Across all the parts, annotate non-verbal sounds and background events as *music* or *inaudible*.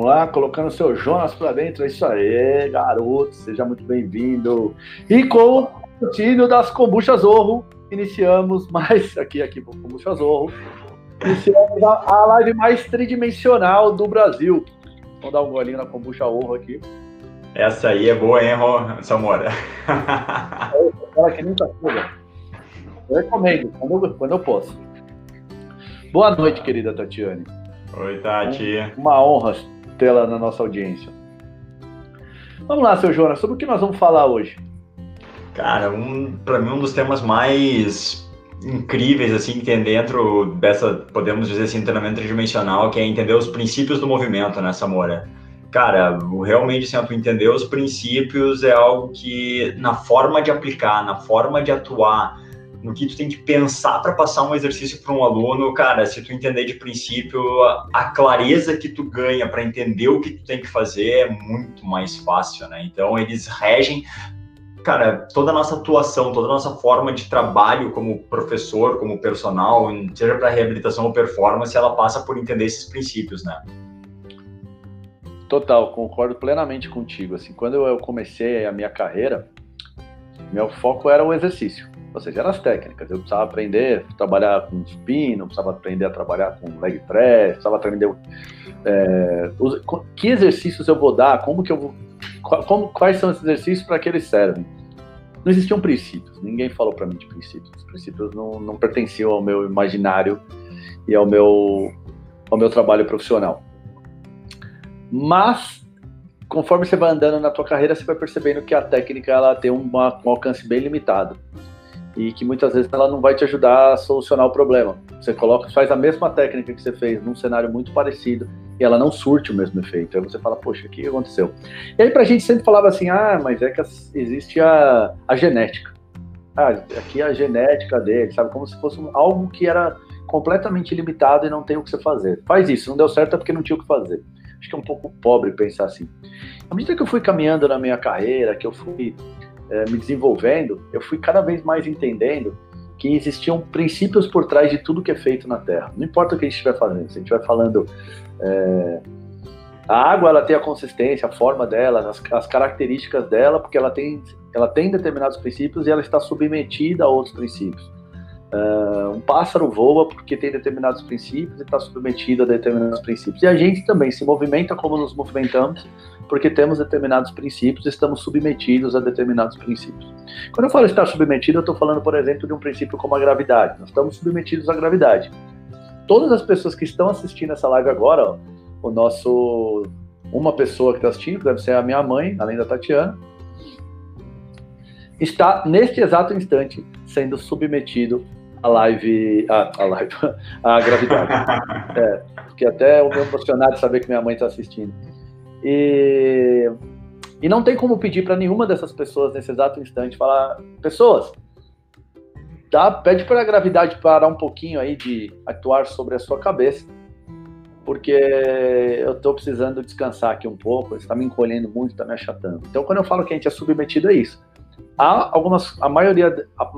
Vamos lá, colocando seu Jonas para dentro. É isso aí, garoto. Seja muito bem-vindo. E com o tino das kombuchas Zorro, iniciamos mais *laughs* aqui, aqui com Kombucha Zorro. Iniciamos a, a live mais tridimensional do Brasil. Vamos dar um golinho na kombucha Zorro aqui. Essa aí é boa, hein, Samora? *laughs* Ela que nunca Eu recomendo, quando eu, quando eu posso. Boa noite, querida Tatiane. Oi, Tati. Uma honra tê-la na nossa audiência. Vamos lá, seu Jonas, sobre o que nós vamos falar hoje? Cara, um, para mim um dos temas mais incríveis assim que tem dentro dessa, podemos dizer assim, treinamento tridimensional, que é entender os princípios do movimento, né, Samora? Cara, realmente assim, tu entender os princípios é algo que na forma de aplicar, na forma de atuar, no que tu tem que pensar para passar um exercício para um aluno, cara, se tu entender de princípio, a, clareza que tu ganha para entender o que tu tem que fazer é muito mais fácil, né? Então eles regem cara, toda a nossa atuação, toda a nossa forma de trabalho como professor, como personal, seja para reabilitação ou performance, ela passa por entender esses princípios, né? Total, concordo plenamente contigo. Assim, quando eu comecei a minha carreira, meu foco era o exercício ou seja, eram as técnicas. Eu precisava aprender a trabalhar com supino, precisava aprender a trabalhar com leg press, precisava aprender é, os, que exercícios eu vou dar, como que eu vou, como, quais são esses exercícios para que eles servem. Não existiam princípios, ninguém falou para mim de princípios. Os princípios não, não pertenciam ao meu imaginário e ao meu, ao meu trabalho profissional. Mas conforme você vai andando na tua carreira, você vai percebendo que a técnica ela tem uma, um alcance bem limitado e que muitas vezes ela não vai te ajudar a solucionar o problema. Você coloca, faz a mesma técnica que você fez num cenário muito parecido e ela não surte o mesmo efeito. Aí você fala, poxa, o que aconteceu? E aí pra gente sempre falava assim, ah, mas é que existe a, a genética. Ah, aqui é a genética dele, sabe? Como se fosse algo que era completamente limitado e não tem o que você fazer. Faz isso, não deu certo é porque não tinha o que fazer. Acho que é um pouco pobre pensar assim. À medida que eu fui caminhando na minha carreira, que eu fui é, me desenvolvendo, eu fui cada vez mais entendendo que existiam princípios por trás de tudo que é feito na Terra. Não importa o que a gente estiver fazendo, se a gente estiver falando é, a água, ela tem a consistência, a forma dela, as, as, características dela, porque ela tem, ela tem determinados princípios e ela está submetida a outros princípios. Uh, um pássaro voa porque tem determinados princípios e está submetido a determinados princípios. E a gente também se movimenta como nos movimentamos porque temos determinados princípios, estamos submetidos a determinados princípios. Quando eu falo estar submetido, eu estou falando, por exemplo, de um princípio como a gravidade. Nós estamos submetidos à gravidade. Todas as pessoas que estão assistindo essa live agora, ó, o nosso uma pessoa que está assistindo, deve ser a minha mãe, além da Tatiana, está neste exato instante sendo submetido à live, a, a live, *laughs* à gravidade. *laughs* é, porque até o meu emocionado saber que minha mãe está assistindo. E, e não tem como pedir para nenhuma dessas pessoas nesse exato instante falar, pessoas, dá, pede para a gravidade parar um pouquinho aí de atuar sobre a sua cabeça, porque eu estou precisando descansar aqui um pouco, está me encolhendo muito, está me achatando. Então, quando eu falo que a gente é submetido a isso, há algumas, a maioria, a,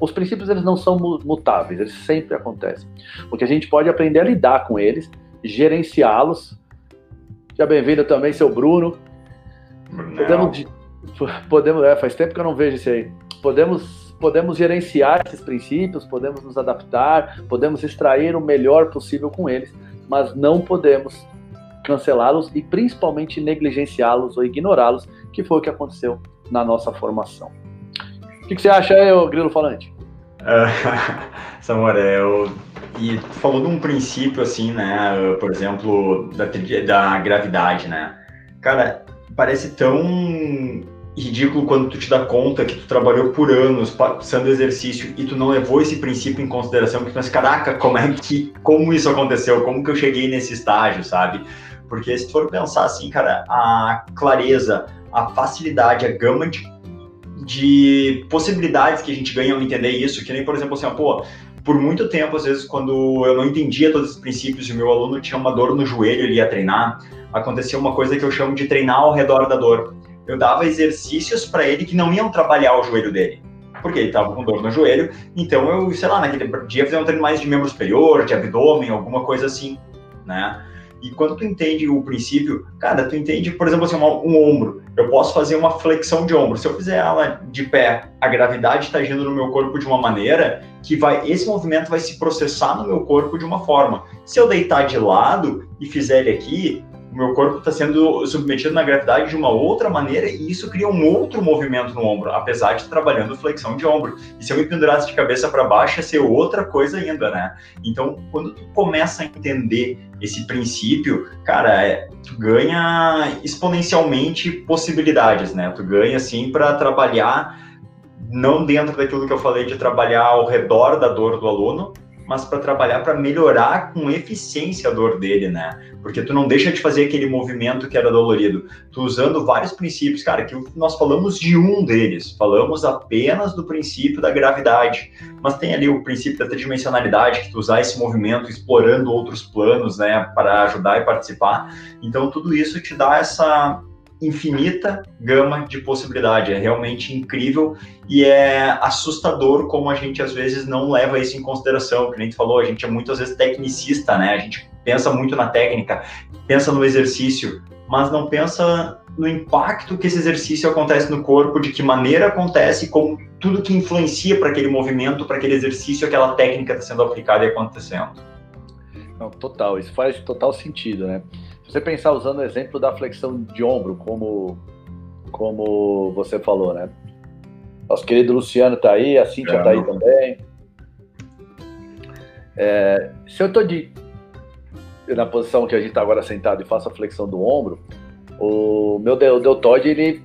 os princípios eles não são mutáveis, eles sempre acontecem. O que a gente pode aprender a lidar com eles, gerenciá-los Seja bem-vindo também, seu Bruno. Podemos, podemos é, faz tempo que eu não vejo isso aí. Podemos, podemos gerenciar esses princípios, podemos nos adaptar, podemos extrair o melhor possível com eles, mas não podemos cancelá-los e principalmente negligenciá-los ou ignorá-los, que foi o que aconteceu na nossa formação. O que, que você acha aí, Grilo Falante? *laughs* Samuel, e falou de um princípio, assim, né? Por exemplo, da, da gravidade, né? Cara, parece tão ridículo quando tu te dá conta que tu trabalhou por anos passando exercício e tu não levou esse princípio em consideração, que tu pensa, caraca, como é que, como isso aconteceu? Como que eu cheguei nesse estágio, sabe? Porque se tu for pensar assim, cara, a clareza, a facilidade, a gama de, de possibilidades que a gente ganha ao entender isso, que nem, por exemplo, assim, ó, pô, por muito tempo, às vezes, quando eu não entendia todos os princípios e o meu aluno tinha uma dor no joelho, ele ia treinar, acontecia uma coisa que eu chamo de treinar ao redor da dor. Eu dava exercícios para ele que não iam trabalhar o joelho dele, porque ele estava com dor no joelho, então eu, sei lá, naquele dia fazia um treino mais de membro superior, de abdômen, alguma coisa assim, né? E quando tu entende o princípio, cara, tu entende, por exemplo, assim, um ombro. Eu posso fazer uma flexão de ombro. Se eu fizer ela de pé, a gravidade está agindo no meu corpo de uma maneira que vai, esse movimento vai se processar no meu corpo de uma forma. Se eu deitar de lado e fizer ele aqui, meu corpo está sendo submetido na gravidade de uma outra maneira e isso cria um outro movimento no ombro, apesar de trabalhando flexão de ombro. E se eu me pendurasse de cabeça para baixo, ia ser outra coisa ainda, né? Então, quando tu começa a entender esse princípio, cara, é, tu ganha exponencialmente possibilidades, né? Tu ganha, assim, para trabalhar não dentro daquilo que eu falei de trabalhar ao redor da dor do aluno, mas para trabalhar para melhorar com eficiência a dor dele, né? Porque tu não deixa de fazer aquele movimento que era dolorido. Tu usando vários princípios, cara, que nós falamos de um deles, falamos apenas do princípio da gravidade, mas tem ali o princípio da tridimensionalidade, que tu usar esse movimento explorando outros planos, né, para ajudar e participar. Então tudo isso te dá essa infinita gama de possibilidade. É realmente incrível e é assustador como a gente às vezes não leva isso em consideração. Que nem tu falou, a gente é muitas vezes tecnicista, né? A gente pensa muito na técnica, pensa no exercício, mas não pensa no impacto que esse exercício acontece no corpo, de que maneira acontece, como tudo que influencia para aquele movimento, para aquele exercício, aquela técnica está sendo aplicada e acontecendo. Não, total, isso faz total sentido, né? Se você pensar usando o exemplo da flexão de ombro, como, como você falou, né? Nosso querido Luciano está aí, a Cíntia está aí também. É, se eu estou de, na posição que a gente está agora sentado e faço a flexão do ombro, o meu deltoide ele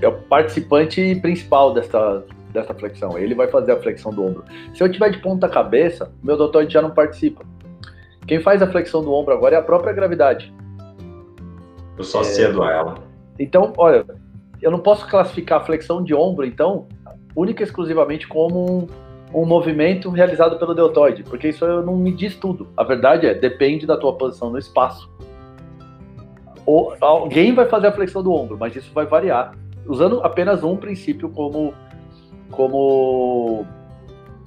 é o participante principal dessa, dessa flexão. Ele vai fazer a flexão do ombro. Se eu tiver de ponta cabeça, meu deltoide já não participa. Quem faz a flexão do ombro agora é a própria gravidade. Eu só é... cedo a ela. Então, olha, eu não posso classificar a flexão de ombro, então, única e exclusivamente como um, um movimento realizado pelo deltoide, porque isso não me diz tudo. A verdade é, depende da tua posição no espaço. Ou, alguém vai fazer a flexão do ombro, mas isso vai variar, usando apenas um princípio como, como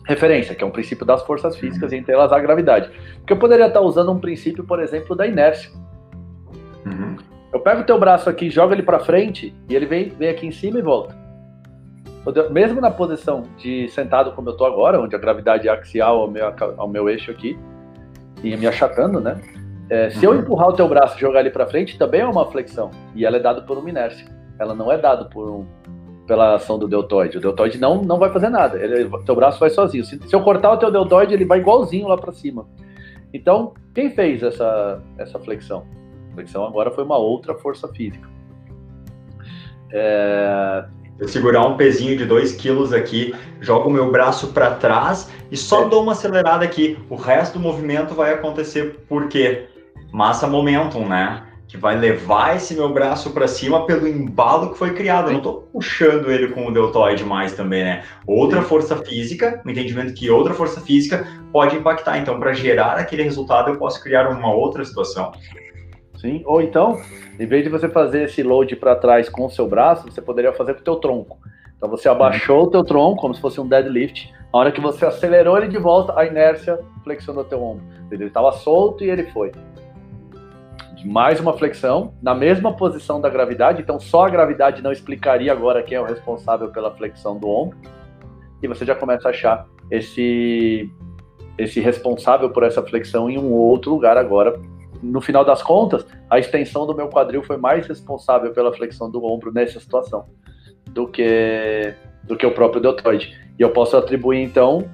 referência, que é um princípio das forças físicas, entre elas a gravidade. Porque eu poderia estar usando um princípio, por exemplo, da inércia. Uhum. Eu pego o teu braço aqui, jogo ele para frente e ele vem, vem aqui em cima e volta. Mesmo na posição de sentado como eu estou agora, onde a gravidade é axial ao meu, ao meu eixo aqui e me achatando, né? É, se uhum. eu empurrar o teu braço e jogar ele para frente, também é uma flexão e ela é dada por uma inércia. Ela não é dada por um, pela ação do deltoide. O deltoide não, não vai fazer nada. Ele, teu braço vai sozinho. Se, se eu cortar o teu deltoide, ele vai igualzinho lá para cima. Então, quem fez essa, essa flexão? A flexão agora foi uma outra força física. É... Eu segurar um pezinho de 2 quilos aqui, jogo o meu braço para trás e só é. dou uma acelerada aqui. O resto do movimento vai acontecer por quê? Massa momentum, né? Que vai levar esse meu braço para cima pelo embalo que foi criado. Eu não estou puxando ele com o deltoide mais também, né? Outra força física, o entendimento que outra força física pode impactar. Então, para gerar aquele resultado, eu posso criar uma outra situação. Sim, ou então, em vez de você fazer esse load para trás com o seu braço, você poderia fazer com o teu tronco. Então você abaixou o teu tronco como se fosse um deadlift. A hora que você acelerou ele de volta, a inércia flexionou teu ombro. Ele estava solto e ele foi mais uma flexão, na mesma posição da gravidade, então só a gravidade não explicaria agora quem é o responsável pela flexão do ombro, e você já começa a achar esse, esse responsável por essa flexão em um outro lugar agora. No final das contas, a extensão do meu quadril foi mais responsável pela flexão do ombro nessa situação do que, do que o próprio deltoide. E eu posso atribuir, então,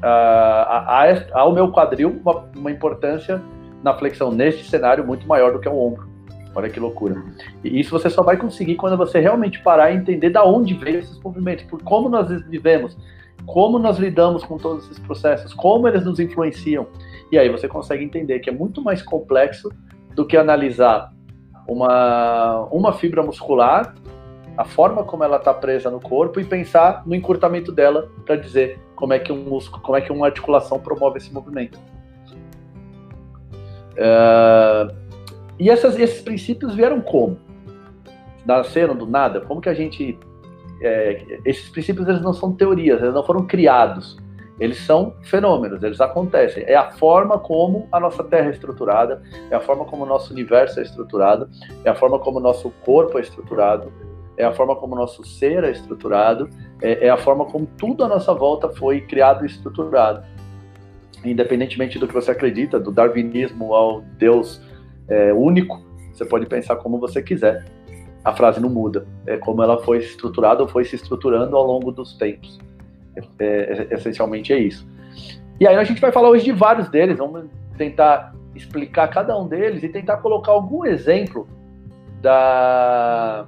a, a, ao meu quadril uma, uma importância na flexão neste cenário muito maior do que o ombro. Olha que loucura. E isso você só vai conseguir quando você realmente parar e entender da onde veio esses movimentos, por como nós vivemos, como nós lidamos com todos esses processos, como eles nos influenciam. E aí você consegue entender que é muito mais complexo do que analisar uma, uma fibra muscular, a forma como ela está presa no corpo e pensar no encurtamento dela para dizer como é que um músculo, como é que uma articulação promove esse movimento. Uh, e essas, esses princípios vieram como? Nasceram do nada? Como que a gente. É, esses princípios eles não são teorias, eles não foram criados. Eles são fenômenos, eles acontecem. É a forma como a nossa Terra é estruturada, é a forma como o nosso universo é estruturado, é a forma como o nosso corpo é estruturado, é a forma como o nosso ser é estruturado, é, é a forma como tudo à nossa volta foi criado e estruturado. Independentemente do que você acredita, do darwinismo ao Deus é, único, você pode pensar como você quiser. A frase não muda. É como ela foi estruturada ou foi se estruturando ao longo dos tempos. É, é, essencialmente é isso. E aí a gente vai falar hoje de vários deles, vamos tentar explicar cada um deles e tentar colocar algum exemplo da,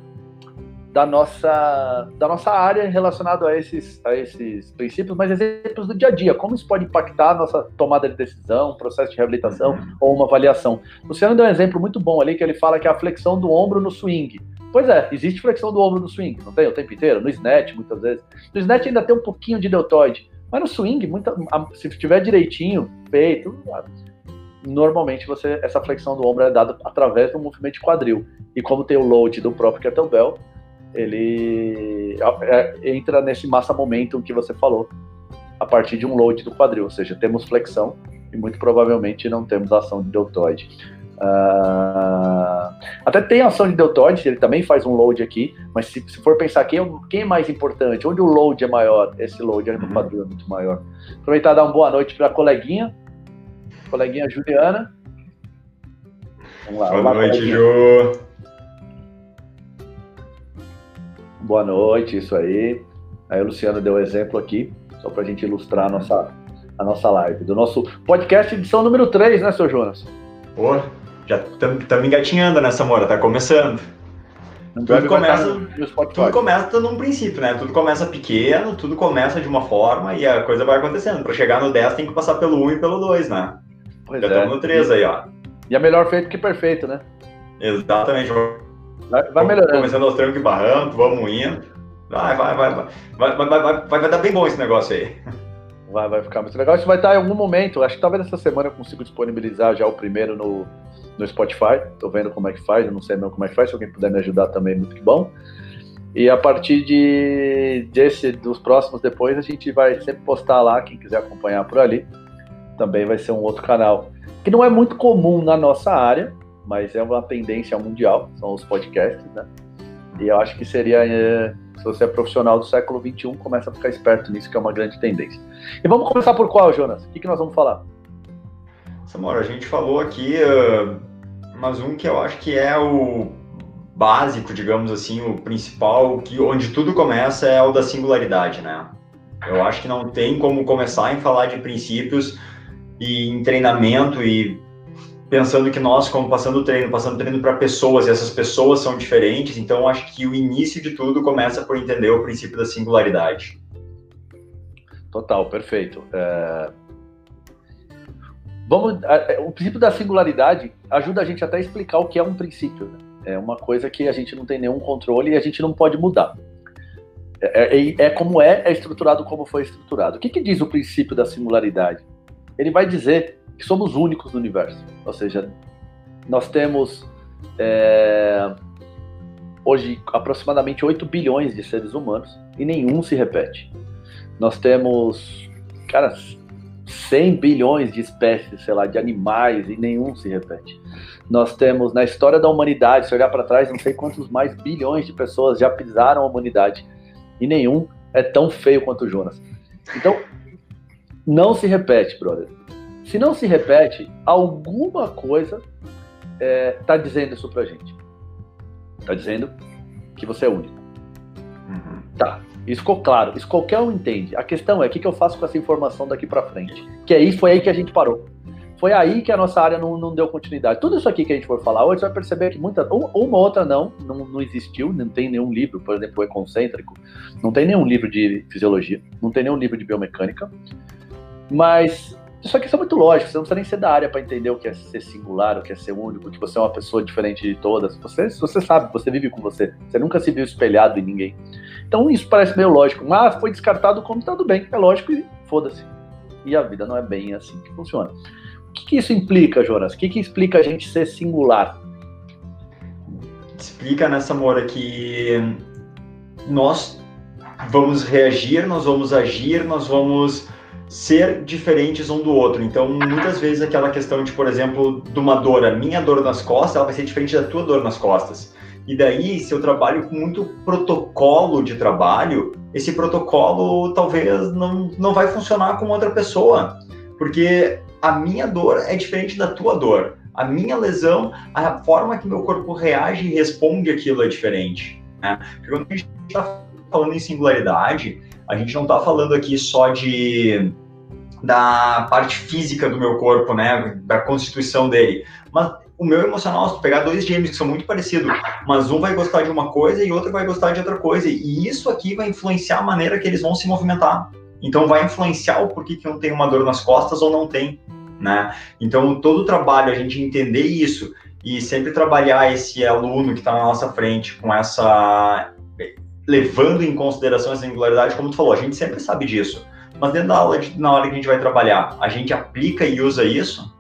da nossa, da nossa área relacionado a esses, a esses princípios, mas exemplos do dia a dia, como isso pode impactar a nossa tomada de decisão, processo de reabilitação uhum. ou uma avaliação. O Luciano deu um exemplo muito bom ali, que ele fala que é a flexão do ombro no swing. Pois é, existe flexão do ombro no swing, não tem o tempo inteiro? No snatch, muitas vezes. No snatch ainda tem um pouquinho de deltoide, mas no swing, muita, se estiver direitinho, feito, normalmente você essa flexão do ombro é dada através do movimento de quadril. E como tem o load do próprio kettlebell, ele é, entra nesse massa momentum que você falou, a partir de um load do quadril, ou seja, temos flexão e muito provavelmente não temos ação de deltoide. Uh, até tem ação de deltoide, ele também faz um load aqui, mas se, se for pensar quem, é quem, é mais importante, onde o load é maior, esse load é no uhum. quadril é muito maior. Aproveitar e dar uma boa noite para a coleguinha, coleguinha Juliana. Vamos lá, boa noite. Ju. Boa noite, isso aí. Aí o Luciano deu exemplo aqui, só para a gente ilustrar a nossa, a nossa live. Do nosso podcast, edição número 3, né, seu Jonas? Pô, já estamos engatinhando nessa mora, tá começando. tudo começa, tudo começa num princípio, né? Tudo começa pequeno, tudo começa de uma forma e a coisa vai acontecendo. Para chegar no 10 tem que passar pelo 1 e pelo 2, né? Pois já estamos é. no 3 aí, ó. E é melhor feito que perfeito, né? Exatamente. Vai, vai melhorando. Começando aos trancos e barranco, vamos indo. Vai, vai, vai, vai. Vai, vai, vai, vai, dar bem bom esse negócio aí. *laughs* Vai, vai ficar muito legal. Isso vai estar em algum momento. Acho que talvez essa semana eu consiga disponibilizar já o primeiro no, no Spotify. Tô vendo como é que faz, eu não sei mesmo como é que faz. Se alguém puder me ajudar também, muito que bom. E a partir de desse, dos próximos depois, a gente vai sempre postar lá, quem quiser acompanhar por ali. Também vai ser um outro canal. Que não é muito comum na nossa área, mas é uma tendência mundial, são os podcasts, né? E eu acho que seria, é, se você é profissional do século XXI, começa a ficar esperto nisso, que é uma grande tendência. E vamos começar por qual, Jonas? O que, que nós vamos falar? Samora, a gente falou aqui, uh, mas um que eu acho que é o básico, digamos assim, o principal, que onde tudo começa é o da singularidade, né? Eu acho que não tem como começar em falar de princípios e em treinamento e pensando que nós, como passando treino, passando treino para pessoas, e essas pessoas são diferentes, então acho que o início de tudo começa por entender o princípio da singularidade. Total, perfeito. É... Vamos, o princípio da singularidade ajuda a gente até a explicar o que é um princípio. Né? É uma coisa que a gente não tem nenhum controle e a gente não pode mudar. É, é, é como é, é estruturado como foi estruturado. O que, que diz o princípio da singularidade? Ele vai dizer que somos únicos no universo. Ou seja, nós temos é, hoje aproximadamente 8 bilhões de seres humanos e nenhum se repete. Nós temos, cara, 100 bilhões de espécies, sei lá, de animais e nenhum se repete. Nós temos na história da humanidade, se olhar para trás, não sei quantos mais bilhões de pessoas já pisaram a humanidade e nenhum é tão feio quanto o Jonas. Então, não se repete, brother. Se não se repete, alguma coisa está é, tá dizendo isso pra gente. Está dizendo que você é único. Uhum. Tá. Isso ficou claro. Isso qualquer um entende. A questão é o que, que eu faço com essa informação daqui para frente. Que aí foi aí que a gente parou. Foi aí que a nossa área não, não deu continuidade. Tudo isso aqui que a gente for falar hoje, você vai perceber que muita, uma outra não, não, não existiu, não tem nenhum livro, por exemplo, o Econcêntrico, não tem nenhum livro de fisiologia, não tem nenhum livro de biomecânica, mas isso aqui é muito lógico, você não precisa nem ser da área para entender o que é ser singular, o que é ser único, que você é uma pessoa diferente de todas. Você, você sabe, você vive com você. Você nunca se viu espelhado em ninguém. Então isso parece meio lógico. Mas foi descartado como tudo bem, é lógico e foda-se. E a vida não é bem assim que funciona. O que, que isso implica, Jonas? O que, que explica a gente ser singular? Explica nessa mora que nós vamos reagir, nós vamos agir, nós vamos ser diferentes um do outro. Então, muitas vezes aquela questão de, por exemplo, de uma dor, a minha dor nas costas, ela vai ser diferente da tua dor nas costas. E daí, se eu trabalho com muito protocolo de trabalho, esse protocolo talvez não, não vai funcionar com outra pessoa. Porque a minha dor é diferente da tua dor. A minha lesão, a forma que meu corpo reage e responde aquilo é diferente. Né? Porque quando a gente está falando em singularidade, a gente não está falando aqui só de da parte física do meu corpo, né, da constituição dele, mas o meu emocional, se tu pegar dois gêmeos que são muito parecidos, mas um vai gostar de uma coisa e outro vai gostar de outra coisa, e isso aqui vai influenciar a maneira que eles vão se movimentar. Então vai influenciar o porquê que um tem uma dor nas costas ou não tem, né? Então todo o trabalho a gente entender isso e sempre trabalhar esse aluno que está na nossa frente com essa levando em consideração essa singularidade, como tu falou, a gente sempre sabe disso. Mas dentro da aula, na hora que a gente vai trabalhar, a gente aplica e usa isso.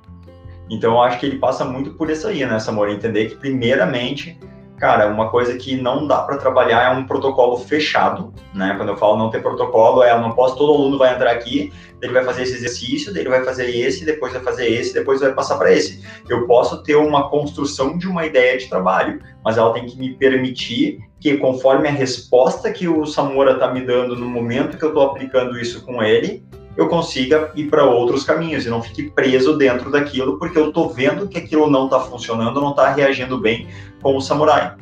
Então eu acho que ele passa muito por isso aí, né, Samora? Entender que primeiramente cara, uma coisa que não dá para trabalhar é um protocolo fechado, né? Quando eu falo não ter protocolo, é eu não posso, todo aluno vai entrar aqui, ele vai fazer esse exercício, ele vai fazer esse, depois vai fazer esse, depois vai passar para esse. Eu posso ter uma construção de uma ideia de trabalho, mas ela tem que me permitir que, conforme a resposta que o Samora está me dando no momento que eu estou aplicando isso com ele, eu consiga ir para outros caminhos e não fique preso dentro daquilo, porque eu estou vendo que aquilo não está funcionando, não está reagindo bem com o samurai.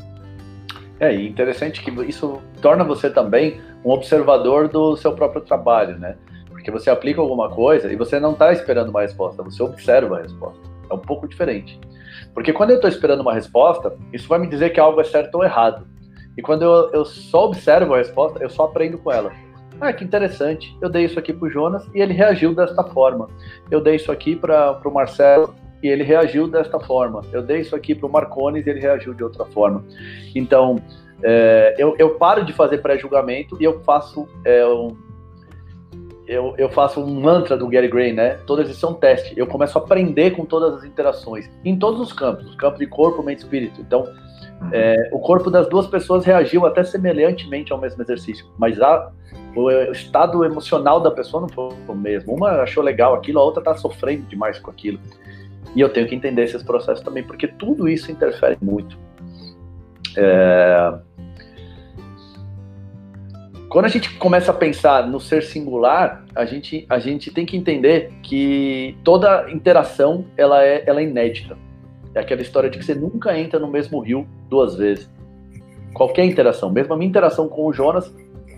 É, interessante que isso torna você também um observador do seu próprio trabalho, né? Porque você aplica alguma coisa e você não está esperando uma resposta, você observa a resposta. É um pouco diferente. Porque quando eu estou esperando uma resposta, isso vai me dizer que algo é certo ou errado. E quando eu, eu só observo a resposta, eu só aprendo com ela. Ah, que interessante. Eu dei isso aqui para o Jonas e ele reagiu desta forma. Eu dei isso aqui para o Marcelo e ele reagiu desta forma. Eu dei isso aqui para o Marcones e ele reagiu de outra forma. Então, é, eu, eu, paro de fazer pré-julgamento e eu faço é, um, eu, eu, faço um mantra do Gary Gray, né? Todas isso são teste. Eu começo a aprender com todas as interações, em todos os campos, os campos de corpo, mente e espírito. Então. É, o corpo das duas pessoas reagiu até semelhantemente ao mesmo exercício, mas a, o estado emocional da pessoa não foi o mesmo. Uma achou legal aquilo, a outra está sofrendo demais com aquilo. E eu tenho que entender esses processos também, porque tudo isso interfere muito. É... Quando a gente começa a pensar no ser singular, a gente, a gente tem que entender que toda interação ela é, ela é inédita. É aquela história de que você nunca entra no mesmo rio duas vezes. Qualquer interação, mesmo a minha interação com o Jonas,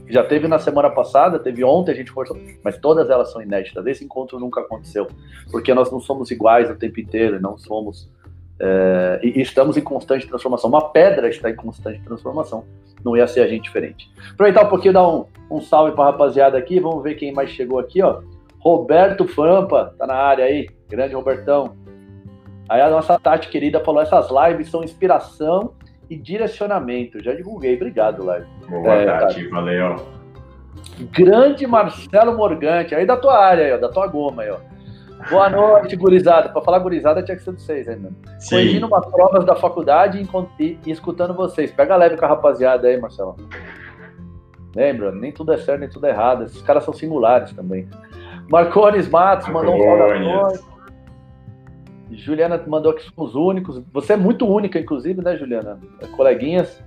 já teve na semana passada, teve ontem, a gente conversou, mas todas elas são inéditas. Esse encontro nunca aconteceu, porque nós não somos iguais o tempo inteiro, não somos. É, e estamos em constante transformação. Uma pedra está em constante transformação. Não ia ser a gente diferente. Aproveitar um pouquinho, dar um, um salve para a rapaziada aqui. Vamos ver quem mais chegou aqui, ó. Roberto Frampa, tá na área aí. Grande Robertão. Aí a nossa Tati querida falou: essas lives são inspiração e direcionamento. Já divulguei, obrigado, Live. Boa é, Tati, valeu. Grande Marcelo Morgante, aí da tua área, aí, ó, da tua goma aí, ó. Boa noite, gurizada. Para falar gurizada tinha que ser de vocês ainda. Corrigindo umas provas da faculdade e, e, e, escutando vocês. Pega leve com a rapaziada aí, Marcelo. Lembra? Nem tudo é certo, nem tudo é errado. Esses caras são singulares também. Marcones Matos mandou um salve Juliana mandou que somos únicos. Você é muito única, inclusive, né, Juliana? Coleguinhas.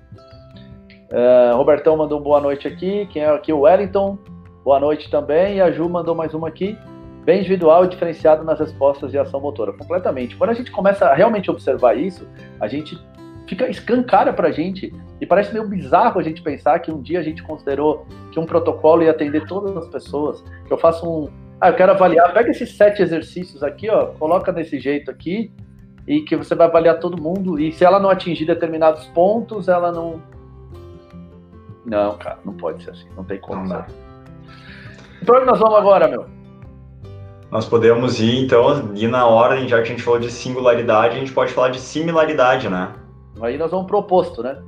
Uh, Robertão mandou boa noite aqui. Quem é aqui? O Wellington. Boa noite também. E a Ju mandou mais uma aqui. Bem individual e diferenciado nas respostas de ação motora. Completamente. Quando a gente começa a realmente observar isso, a gente fica escancara pra gente. E parece meio bizarro a gente pensar que um dia a gente considerou que um protocolo ia atender todas as pessoas. Que eu faço um, ah, eu quero avaliar. Pega esses sete exercícios aqui, ó, coloca desse jeito aqui e que você vai avaliar todo mundo. E se ela não atingir determinados pontos, ela não. Não, cara, não pode ser assim. Não tem como. Não Para onde nós vamos agora, meu? Nós podemos ir, então, ir na ordem, já que a gente falou de singularidade, a gente pode falar de similaridade, né? Aí nós vamos pro oposto, né?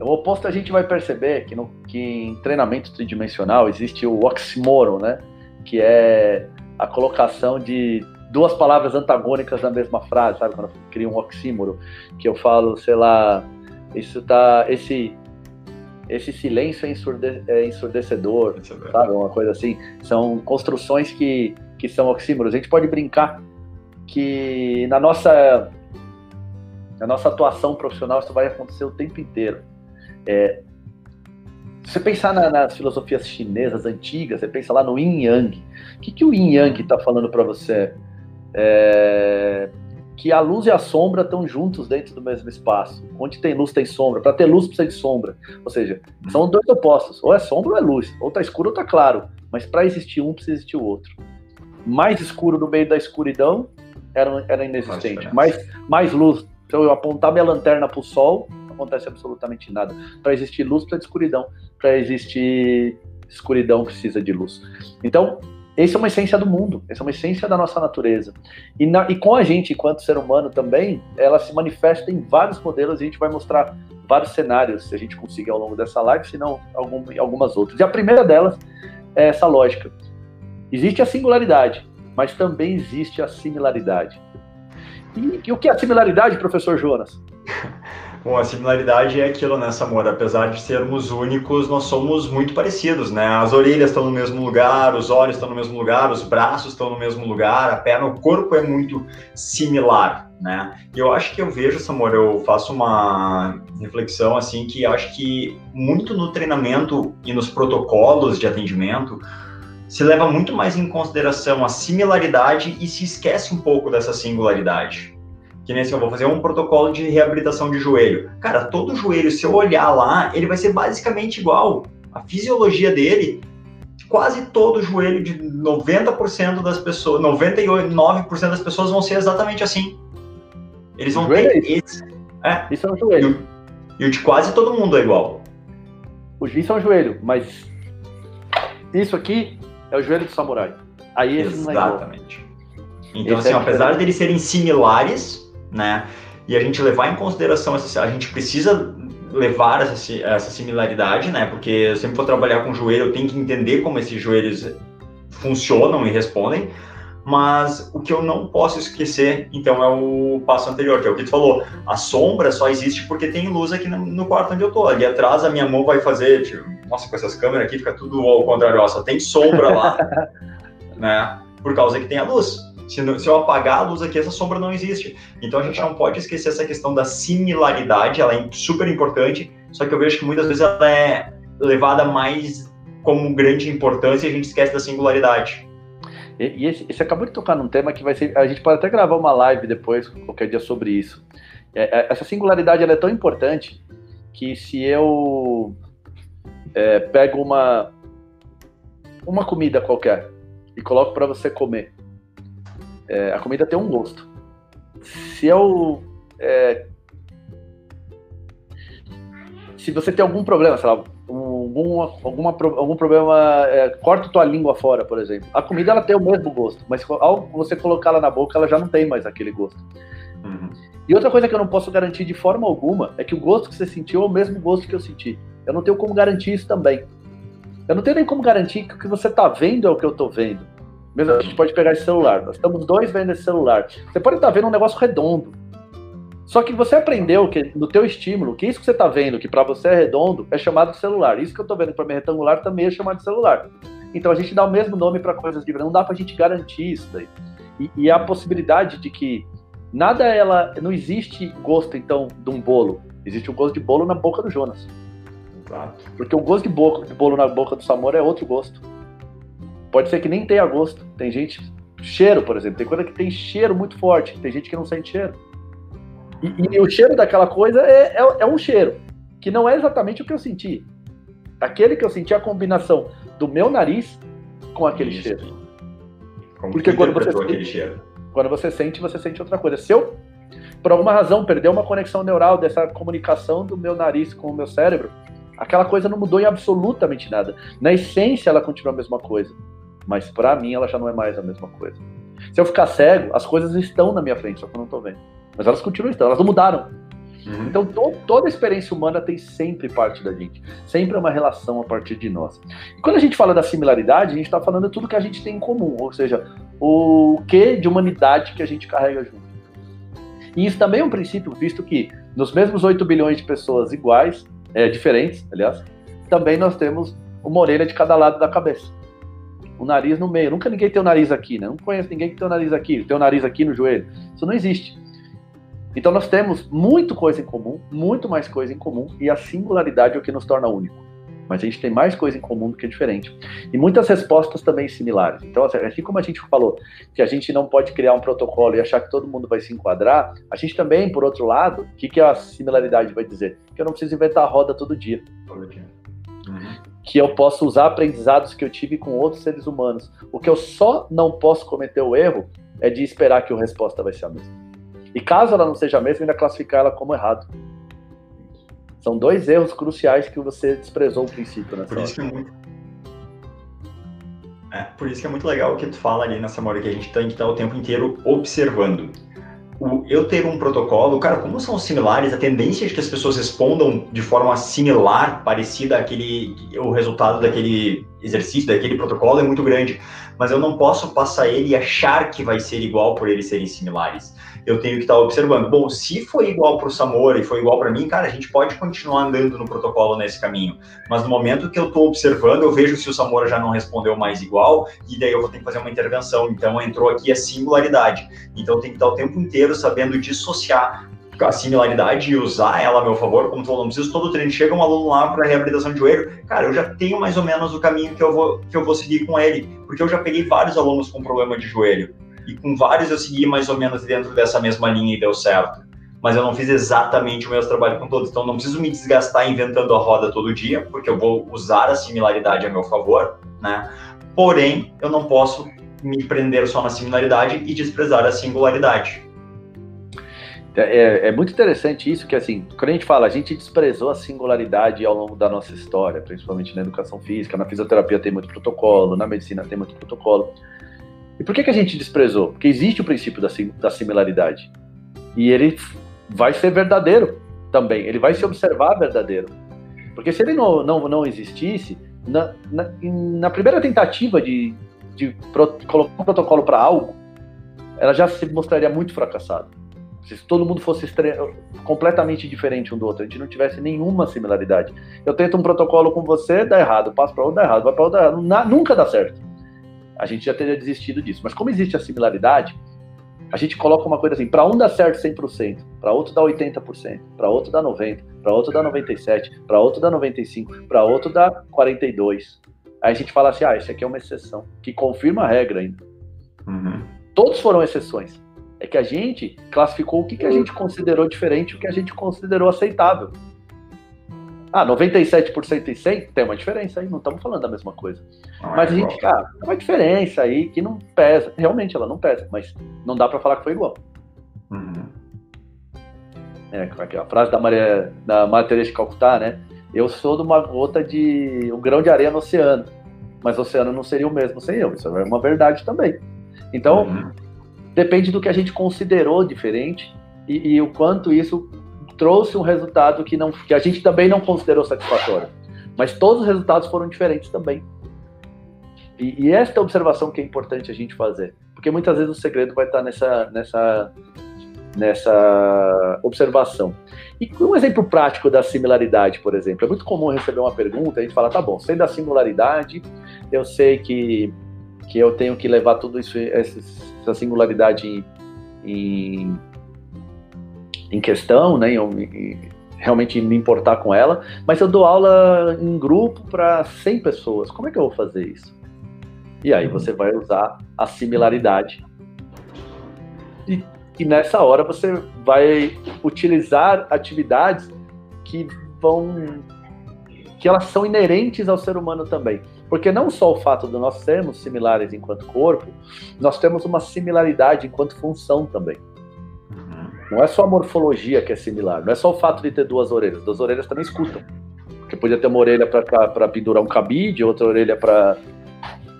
O oposto a gente vai perceber que, no, que em treinamento tridimensional existe o oxímoron, né? Que é a colocação de duas palavras antagônicas na mesma frase, sabe? Quando eu crio um oxímoro, que eu falo, sei lá, isso tá, esse esse silêncio é, ensurde é ensurdecedor, é sabe? Uma coisa assim. São construções que, que são oxímoros. A gente pode brincar que na nossa, na nossa atuação profissional isso vai acontecer o tempo inteiro. É, se você pensar na, nas filosofias chinesas antigas, você pensa lá no Yin Yang. O que, que o Yin Yang está falando para você? É, que a luz e a sombra estão juntos dentro do mesmo espaço. Onde tem luz, tem sombra. Para ter luz, precisa de sombra. Ou seja, são dois opostos. Ou é sombra ou é luz. Ou está escuro ou está claro. Mas para existir um, precisa existir o outro. Mais escuro no meio da escuridão era, era inexistente. Mais, mais luz. Se eu apontar minha lanterna para o sol, acontece absolutamente nada. Para existir luz, precisa de escuridão. Para existir escuridão, precisa de luz. Então, essa é uma essência do mundo, essa é uma essência da nossa natureza. E, na, e, com a gente, enquanto ser humano também, ela se manifesta em vários modelos e a gente vai mostrar vários cenários, se a gente conseguir ao longo dessa live, se não algum, algumas outras. E a primeira delas é essa lógica. Existe a singularidade, mas também existe a similaridade. E, e o que é a similaridade, professor Jonas? *laughs* Bom, a similaridade é aquilo, né, Samora? Apesar de sermos únicos, nós somos muito parecidos, né? As orelhas estão no mesmo lugar, os olhos estão no mesmo lugar, os braços estão no mesmo lugar, a perna, o corpo é muito similar, né? E eu acho que eu vejo, Samora, eu faço uma reflexão assim que acho que muito no treinamento e nos protocolos de atendimento se leva muito mais em consideração a similaridade e se esquece um pouco dessa singularidade que nem assim, eu vou fazer um protocolo de reabilitação de joelho. Cara, todo joelho, se eu olhar lá, ele vai ser basicamente igual. A fisiologia dele, quase todo joelho de 90% das pessoas, 99% das pessoas vão ser exatamente assim. Eles vão ter é esse. É. Isso é um joelho. E o, de quase todo mundo é igual. Os isso é um joelho, mas isso aqui é o joelho do samurai. Aí esse Exatamente. Não é então, esse assim, é apesar de eles serem similares, né? E a gente levar em consideração, essa, a gente precisa levar essa, essa similaridade, né? Porque eu sempre vou trabalhar com joelho, eu tenho que entender como esses joelhos funcionam e respondem. Mas o que eu não posso esquecer, então, é o passo anterior, que é o que tu falou. A sombra só existe porque tem luz aqui no quarto onde eu tô. Ali atrás a minha mão vai fazer, tipo, nossa, com essas câmeras aqui fica tudo ao contrário, ó, só tem sombra lá, *laughs* né? Por causa que tem a luz. Se, não, se eu apagar a luz aqui, essa sombra não existe. Então a gente não pode esquecer essa questão da similaridade, ela é super importante, só que eu vejo que muitas vezes ela é levada mais como grande importância e a gente esquece da singularidade. E, e você acabou de tocar num tema que vai ser. A gente pode até gravar uma live depois, qualquer dia, sobre isso. É, é, essa singularidade ela é tão importante que se eu é, pego uma, uma comida qualquer e coloco para você comer é, a comida tem um gosto. Se eu. É, se você tem algum problema, sei lá, algum, alguma, algum problema, é, corta tua língua fora, por exemplo. A comida ela tem o mesmo gosto, mas ao você colocá-la na boca, ela já não tem mais aquele gosto. Uhum. E outra coisa que eu não posso garantir de forma alguma é que o gosto que você sentiu é o mesmo gosto que eu senti. Eu não tenho como garantir isso também. Eu não tenho nem como garantir que o que você está vendo é o que eu estou vendo. Mesmo a gente pode pegar esse celular. Nós estamos dois vendo esse celular. Você pode estar vendo um negócio redondo. Só que você aprendeu que no teu estímulo, que isso que você está vendo, que para você é redondo, é chamado de celular. Isso que eu estou vendo para mim retangular também é chamado de celular. Então a gente dá o mesmo nome para coisas diferentes. Não dá para a gente garantir isso daí. E, e a possibilidade de que nada ela não existe gosto então de um bolo. Existe um gosto de bolo na boca do Jonas. Exato. Porque o gosto de, boca, de bolo na boca do Samora é outro gosto. Pode ser que nem tenha gosto. Tem gente. Cheiro, por exemplo. Tem coisa que tem cheiro muito forte. Tem gente que não sente cheiro. E, e o cheiro daquela coisa é, é, é, um cheiro. Que não é exatamente o que eu senti. Aquele que eu senti é a combinação do meu nariz com aquele Isso. cheiro. Como Porque quando você, sente, quando você sente, você sente outra coisa. Se eu, por alguma razão, perder uma conexão neural dessa comunicação do meu nariz com o meu cérebro, aquela coisa não mudou em absolutamente nada. Na essência, ela continua a mesma coisa mas para mim ela já não é mais a mesma coisa. Se eu ficar cego, as coisas estão na minha frente, só que eu não estou vendo. Mas elas continuam estando, elas não mudaram. Uhum. Então to, toda experiência humana tem sempre parte da gente, sempre é uma relação a partir de nós. E quando a gente fala da similaridade, a gente está falando de tudo que a gente tem em comum, ou seja, o que de humanidade que a gente carrega junto. E isso também é um princípio, visto que nos mesmos 8 bilhões de pessoas iguais, é, diferentes, aliás, também nós temos uma orelha de cada lado da cabeça. O nariz no meio. Nunca ninguém tem o nariz aqui, né? Não conheço ninguém que tem o nariz aqui, tem o nariz aqui no joelho. Isso não existe. Então nós temos muito coisa em comum, muito mais coisa em comum, e a singularidade é o que nos torna único. Mas a gente tem mais coisa em comum do que diferente. E muitas respostas também similares. Então, assim, assim como a gente falou que a gente não pode criar um protocolo e achar que todo mundo vai se enquadrar, a gente também, por outro lado, o que, que a similaridade vai dizer? Que eu não preciso inventar a roda todo dia. Todo dia. Que eu posso usar aprendizados que eu tive com outros seres humanos. O que eu só não posso cometer o erro é de esperar que a resposta vai ser a mesma. E caso ela não seja a mesma, ainda classificar ela como errado. São dois erros cruciais que você desprezou o princípio nessa por isso hora. Que é, muito... é, por isso que é muito legal o que tu fala ali nessa hora que a gente tem que estar o tempo inteiro observando o, eu ter um protocolo, cara, como são similares, a tendência de que as pessoas respondam de forma similar, parecida àquele, o resultado daquele exercício, daquele protocolo é muito grande. Mas eu não posso passar ele e achar que vai ser igual por eles serem similares eu tenho que estar observando. Bom, se foi igual para o Samora e foi igual para mim, cara, a gente pode continuar andando no protocolo nesse caminho. Mas no momento que eu estou observando, eu vejo se o Samora já não respondeu mais igual, e daí eu vou ter que fazer uma intervenção. Então entrou aqui a singularidade. Então tem que estar o tempo inteiro sabendo dissociar a similaridade e usar ela a meu favor, como tu falou, não preciso todo treino. Chega um aluno lá para reabilitação de joelho, cara, eu já tenho mais ou menos o caminho que eu vou que eu vou seguir com ele, porque eu já peguei vários alunos com problema de joelho e com vários eu segui mais ou menos dentro dessa mesma linha e deu certo. Mas eu não fiz exatamente o mesmo trabalho com todos, então não preciso me desgastar inventando a roda todo dia, porque eu vou usar a similaridade a meu favor, né? Porém, eu não posso me prender só na similaridade e desprezar a singularidade. É, é, muito interessante isso, que assim, quando a gente fala, a gente desprezou a singularidade ao longo da nossa história, principalmente na educação física, na fisioterapia tem muito protocolo, na medicina tem muito protocolo. E por que, que a gente desprezou? Porque existe o princípio da, da similaridade. E ele vai ser verdadeiro também. Ele vai se observar verdadeiro. Porque se ele não, não, não existisse, na, na, na primeira tentativa de, de pro, colocar um protocolo para algo, ela já se mostraria muito fracassada. Se todo mundo fosse completamente diferente um do outro, a gente não tivesse nenhuma similaridade. Eu tento um protocolo com você, dá errado, passo para outro, dá errado, vai para outro, dá errado. Na, nunca dá certo a gente já teria desistido disso. Mas como existe a similaridade, a gente coloca uma coisa assim, para um dá certo 100%, para outro dá 80%, para outro dá 90%, para outro dá 97%, para outro dá 95%, para outro dá 42%. Aí a gente fala assim, ah, esse aqui é uma exceção, que confirma a regra ainda. Uhum. Todos foram exceções. É que a gente classificou o que, que a gente considerou diferente e o que a gente considerou aceitável. Ah, 97% e 100 tem uma diferença aí, não estamos falando da mesma coisa. Ah, mas a gente, cara, tem uma diferença aí que não pesa. Realmente ela não pesa, mas não dá para falar que foi igual. Uhum. É, é é? A frase da Maria, da Maria Teresa de Calcutá, né? Eu sou de uma gota de um grão de areia no oceano, mas o oceano não seria o mesmo sem eu. Isso é uma verdade também. Então, uhum. depende do que a gente considerou diferente e, e o quanto isso trouxe um resultado que, não, que a gente também não considerou satisfatório. Mas todos os resultados foram diferentes também. E, e, esta observação que é importante a gente fazer. Porque muitas vezes o segredo vai estar nessa, nessa, nessa observação. E um exemplo prático da similaridade, por exemplo. É muito comum receber uma pergunta, a gente fala, tá bom, sei da singularidade, eu sei que, que eu tenho que levar tudo isso, essa singularidade em, em em questão, né, em, realmente me importar com ela, mas eu dou aula em grupo para 100 pessoas. Como é que eu vou fazer isso? E aí você vai usar a similaridade. E, e nessa hora você vai utilizar atividades que vão que elas são inerentes ao ser humano também. Porque não só o fato de nós sermos similares enquanto corpo, nós temos uma similaridade enquanto função também. Não é só a morfologia que é similar, não é só o fato de ter duas orelhas. Duas orelhas também escutam. Porque podia ter uma orelha para pendurar um cabide, outra orelha para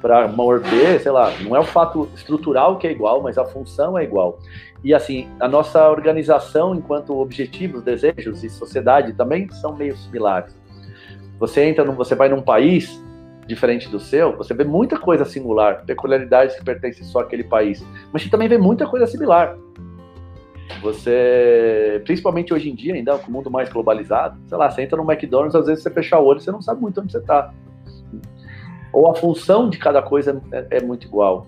para morder, sei lá. Não é o fato estrutural que é igual, mas a função é igual. E assim, a nossa organização enquanto objetivos, desejos e sociedade também são meio similares. Você entra, num, você vai num país diferente do seu, você vê muita coisa singular, peculiaridades que pertencem só àquele país, mas você também vê muita coisa similar. Você, principalmente hoje em dia, ainda com o mundo mais globalizado, sei lá, você entra no McDonald's, às vezes você fecha o olho você não sabe muito onde você está. Ou a função de cada coisa é, é muito igual.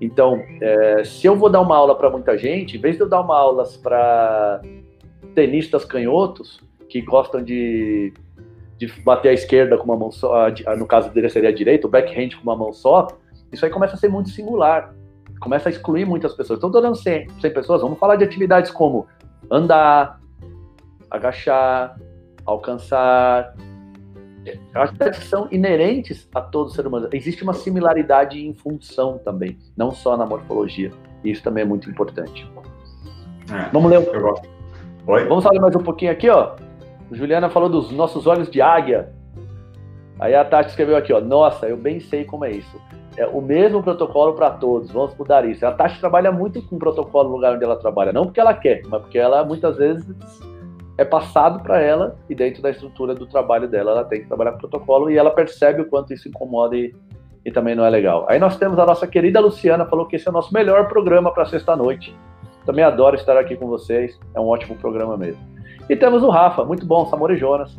Então, é, se eu vou dar uma aula para muita gente, em vez de eu dar uma aula para tenistas canhotos, que gostam de, de bater a esquerda com uma mão só, no caso dele seria a direita, o backhand com uma mão só, isso aí começa a ser muito singular começa a excluir muitas pessoas. Então, estou dando 100, 100 pessoas, vamos falar de atividades como andar, agachar, alcançar. Atividades que são inerentes a todo ser humano. Existe uma similaridade em função também, não só na morfologia. E isso também é muito importante. É, vamos ler. Oi? Vamos falar mais um pouquinho aqui, ó. Juliana falou dos nossos olhos de águia. Aí a Tati escreveu aqui, ó. Nossa, eu bem sei como é isso é o mesmo protocolo para todos, vamos mudar isso. A Tati trabalha muito com protocolo no lugar onde ela trabalha, não porque ela quer, mas porque ela muitas vezes é passado para ela e dentro da estrutura do trabalho dela ela tem que trabalhar com protocolo e ela percebe o quanto isso incomoda e, e também não é legal. Aí nós temos a nossa querida Luciana, falou que esse é o nosso melhor programa para sexta-noite. Também adoro estar aqui com vocês, é um ótimo programa mesmo. E temos o Rafa, muito bom, Samor e Jonas.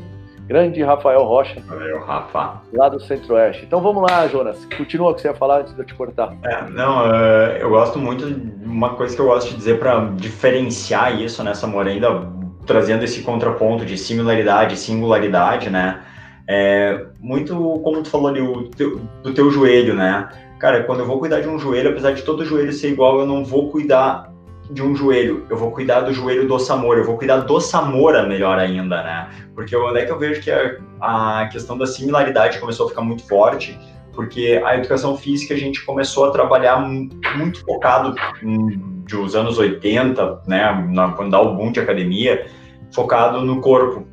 Grande Rafael Rocha. Valeu, Rafa. Lá do Centro-Oeste. Então vamos lá, Jonas. Continua o que você ia falar antes de eu te cortar. É, não, uh, eu gosto muito. Uma coisa que eu gosto de dizer para diferenciar isso nessa morenda, trazendo esse contraponto de similaridade e singularidade, né? É muito como tu falou ali, o teu, do teu joelho, né? Cara, quando eu vou cuidar de um joelho, apesar de todo joelho ser igual, eu não vou cuidar de um joelho, eu vou cuidar do joelho do Samora, eu vou cuidar do Samora melhor ainda, né? Porque onde é que eu vejo que a, a questão da similaridade começou a ficar muito forte, porque a educação física a gente começou a trabalhar muito focado dos anos 80, né, na, quando dá o boom de academia, focado no corpo.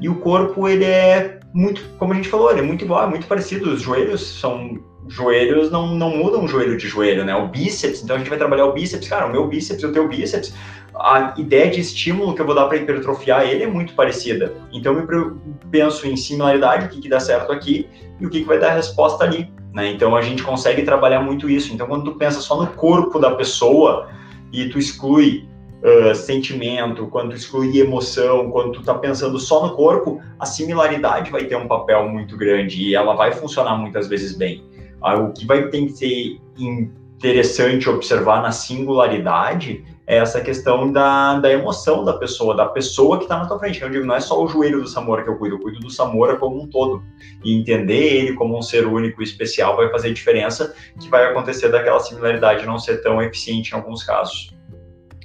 E o corpo, ele é muito, como a gente falou, ele é muito igual, é muito parecido, os joelhos são joelhos não, não mudam joelho de joelho, né? O bíceps, então a gente vai trabalhar o bíceps, cara, o meu bíceps, o teu bíceps, a ideia de estímulo que eu vou dar para hipertrofiar ele é muito parecida. Então eu penso em similaridade, o que, que dá certo aqui e o que, que vai dar resposta ali, né? Então a gente consegue trabalhar muito isso. Então quando tu pensa só no corpo da pessoa e tu exclui Uh, sentimento, quando tu exclui emoção, quando tu tá pensando só no corpo, a similaridade vai ter um papel muito grande e ela vai funcionar muitas vezes bem. Ah, o que vai ter que ser interessante observar na singularidade é essa questão da, da emoção da pessoa, da pessoa que está na tua frente. Eu digo, não é só o joelho do Samora que eu cuido, eu cuido do Samora como um todo. E entender ele como um ser único e especial vai fazer diferença, que vai acontecer daquela similaridade não ser tão eficiente em alguns casos.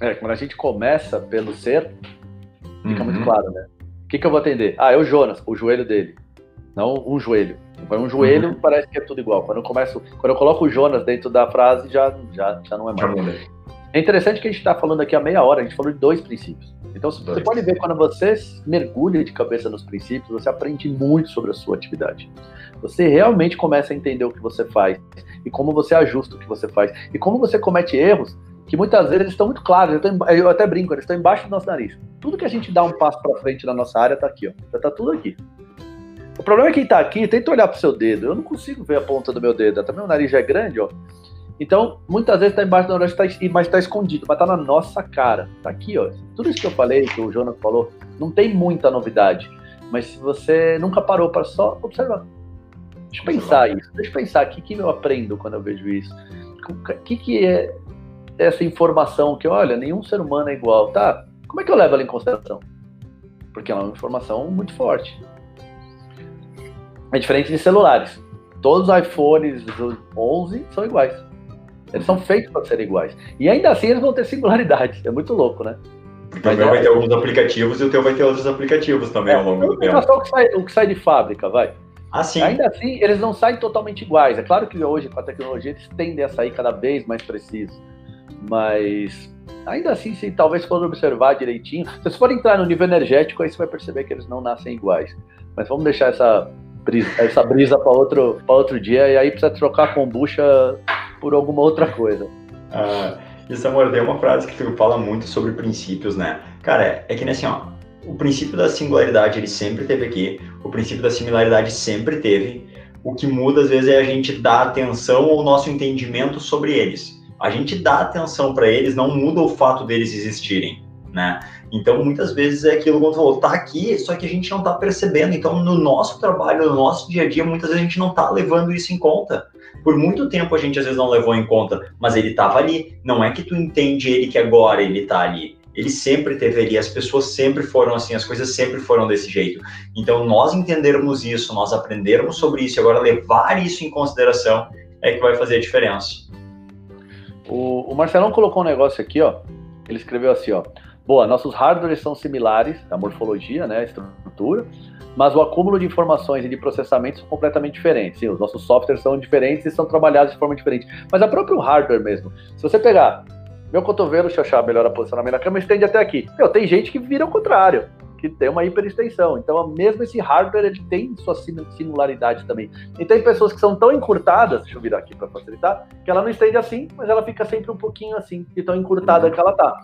É, quando a gente começa pelo ser, fica uhum. muito claro, né? O que, que eu vou atender? Ah, é o Jonas, o joelho dele. Não um joelho. Vai um joelho, uhum. parece que é tudo igual. Quando eu começo, quando eu coloco o Jonas dentro da frase, já, já, já não é mais. É interessante que a gente está falando aqui há meia hora, a gente falou de dois princípios. Então, dois. você pode ver, quando você mergulha de cabeça nos princípios, você aprende muito sobre a sua atividade. Você realmente começa a entender o que você faz e como você ajusta o que você faz e como você comete erros que muitas vezes estão muito claros. Eu, até brinco, eles estão embaixo do nosso nariz. Tudo que a gente dá um passo para frente na nossa área está aqui, ó. Já está tudo aqui. O problema é quem tá aqui, tenta olhar pro seu dedo. Eu não consigo ver a ponta do meu dedo. Também o nariz já é grande, ó. Então, muitas vezes tá embaixo do nariz, tá, mas tá escondido, mas tá na nossa cara. Tá aqui, ó. Tudo isso que eu falei, que o Jonas falou, não tem muita novidade. Mas se você nunca parou para só observar. Deixa eu pensar isso. Deixa eu pensar, o que, que eu aprendo quando eu vejo isso? O que, que é essa informação que, olha, nenhum ser humano é igual, tá? Como é que eu levo ela em consideração? Porque é uma informação muito forte. É diferente de celulares. Todos os iPhones 11 são iguais. Eles são feitos para serem iguais. E ainda assim eles vão ter singularidade. É muito louco, né? Porque o meu vai ter alguns aplicativos e o teu vai ter outros aplicativos também é, ao longo do tempo. Só o que, sai, o que sai de fábrica, vai. Ah, sim. Ainda assim, eles não saem totalmente iguais. É claro que hoje, com a tecnologia, eles tendem a sair cada vez mais precisos. Mas ainda assim, se talvez for observar direitinho, se você for entrar no nível energético, aí você vai perceber que eles não nascem iguais. Mas vamos deixar essa brisa, essa brisa para outro, outro dia e aí precisa trocar a kombucha por alguma outra coisa. Ah, e Samuel, tem uma frase que tu fala muito sobre princípios, né? Cara, é que nem assim, ó, o princípio da singularidade ele sempre teve aqui, o princípio da similaridade sempre teve. O que muda às vezes é a gente dar atenção ao nosso entendimento sobre eles. A gente dá atenção para eles, não muda o fato deles existirem, né? Então, muitas vezes é aquilo que você falou, tá aqui, só que a gente não tá percebendo. Então, no nosso trabalho, no nosso dia a dia, muitas vezes a gente não tá levando isso em conta. Por muito tempo a gente às vezes não levou em conta, mas ele tava ali. Não é que tu entende ele que agora ele tá ali. Ele sempre teve ali, as pessoas sempre foram assim, as coisas sempre foram desse jeito. Então, nós entendermos isso, nós aprendermos sobre isso e agora levar isso em consideração é que vai fazer a diferença. O, o Marcelão colocou um negócio aqui, ó. Ele escreveu assim, ó. Boa, nossos hardwares são similares, a morfologia, né, a estrutura, mas o acúmulo de informações e de processamento são completamente diferentes. Sim, os nossos softwares são diferentes e são trabalhados de forma diferente. Mas a próprio hardware mesmo. Se você pegar meu cotovelo, deixa eu achar melhor a posicionamento na cama, estende até aqui. Meu, tem gente que vira o contrário, que tem uma hiperextensão. Então, mesmo esse hardware, ele tem sua similaridade também. E tem pessoas que são tão encurtadas, deixa eu virar aqui para facilitar, que ela não estende assim, mas ela fica sempre um pouquinho assim, de tão encurtada que ela tá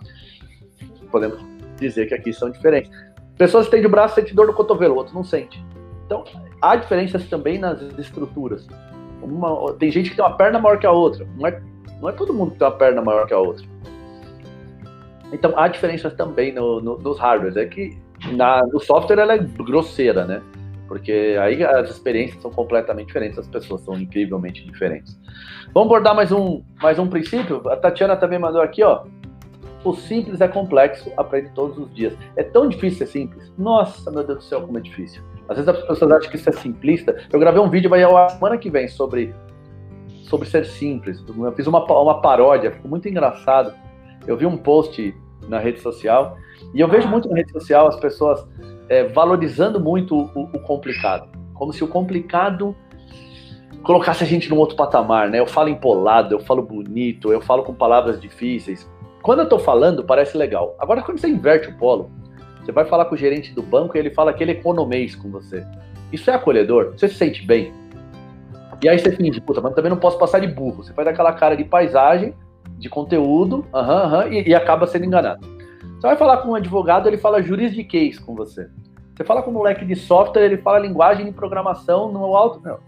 podemos dizer que aqui são diferentes. Pessoas que têm o braço sente dor no cotovelo, outros não sente. Então, há diferenças também nas estruturas. Uma, tem gente que tem uma perna maior que a outra. Não é, não é todo mundo que tem uma perna maior que a outra. Então, há diferenças também no, no, nos hardwares. É que na, no software ela é grosseira, né? Porque aí as experiências são completamente diferentes, as pessoas são incrivelmente diferentes. Vamos abordar mais um, mais um princípio? A Tatiana também mandou aqui, ó. O simples é complexo, aprende todos os dias. É tão difícil ser simples. Nossa, meu Deus do céu, como é difícil. Às vezes as pessoas acham que isso é simplista. Eu gravei um vídeo vai a semana que vem sobre, sobre ser simples. Eu fiz uma, uma paródia, ficou muito engraçado. Eu vi um post na rede social e eu vejo muito na rede social as pessoas é, valorizando muito o, o complicado. Como se o complicado colocasse a gente num outro patamar, né? Eu falo empolado, eu falo bonito, eu falo com palavras difíceis. Quando eu estou falando, parece legal. Agora, quando você inverte o polo, você vai falar com o gerente do banco e ele fala que ele economês com você. Isso é acolhedor? Você se sente bem? E aí você finge, puta, mas também não posso passar de burro. Você faz aquela cara de paisagem, de conteúdo, aham, aham, e, e acaba sendo enganado. Você vai falar com um advogado, ele fala juridiquês com você. Você fala com um moleque de software, ele fala linguagem de programação no alto. Não.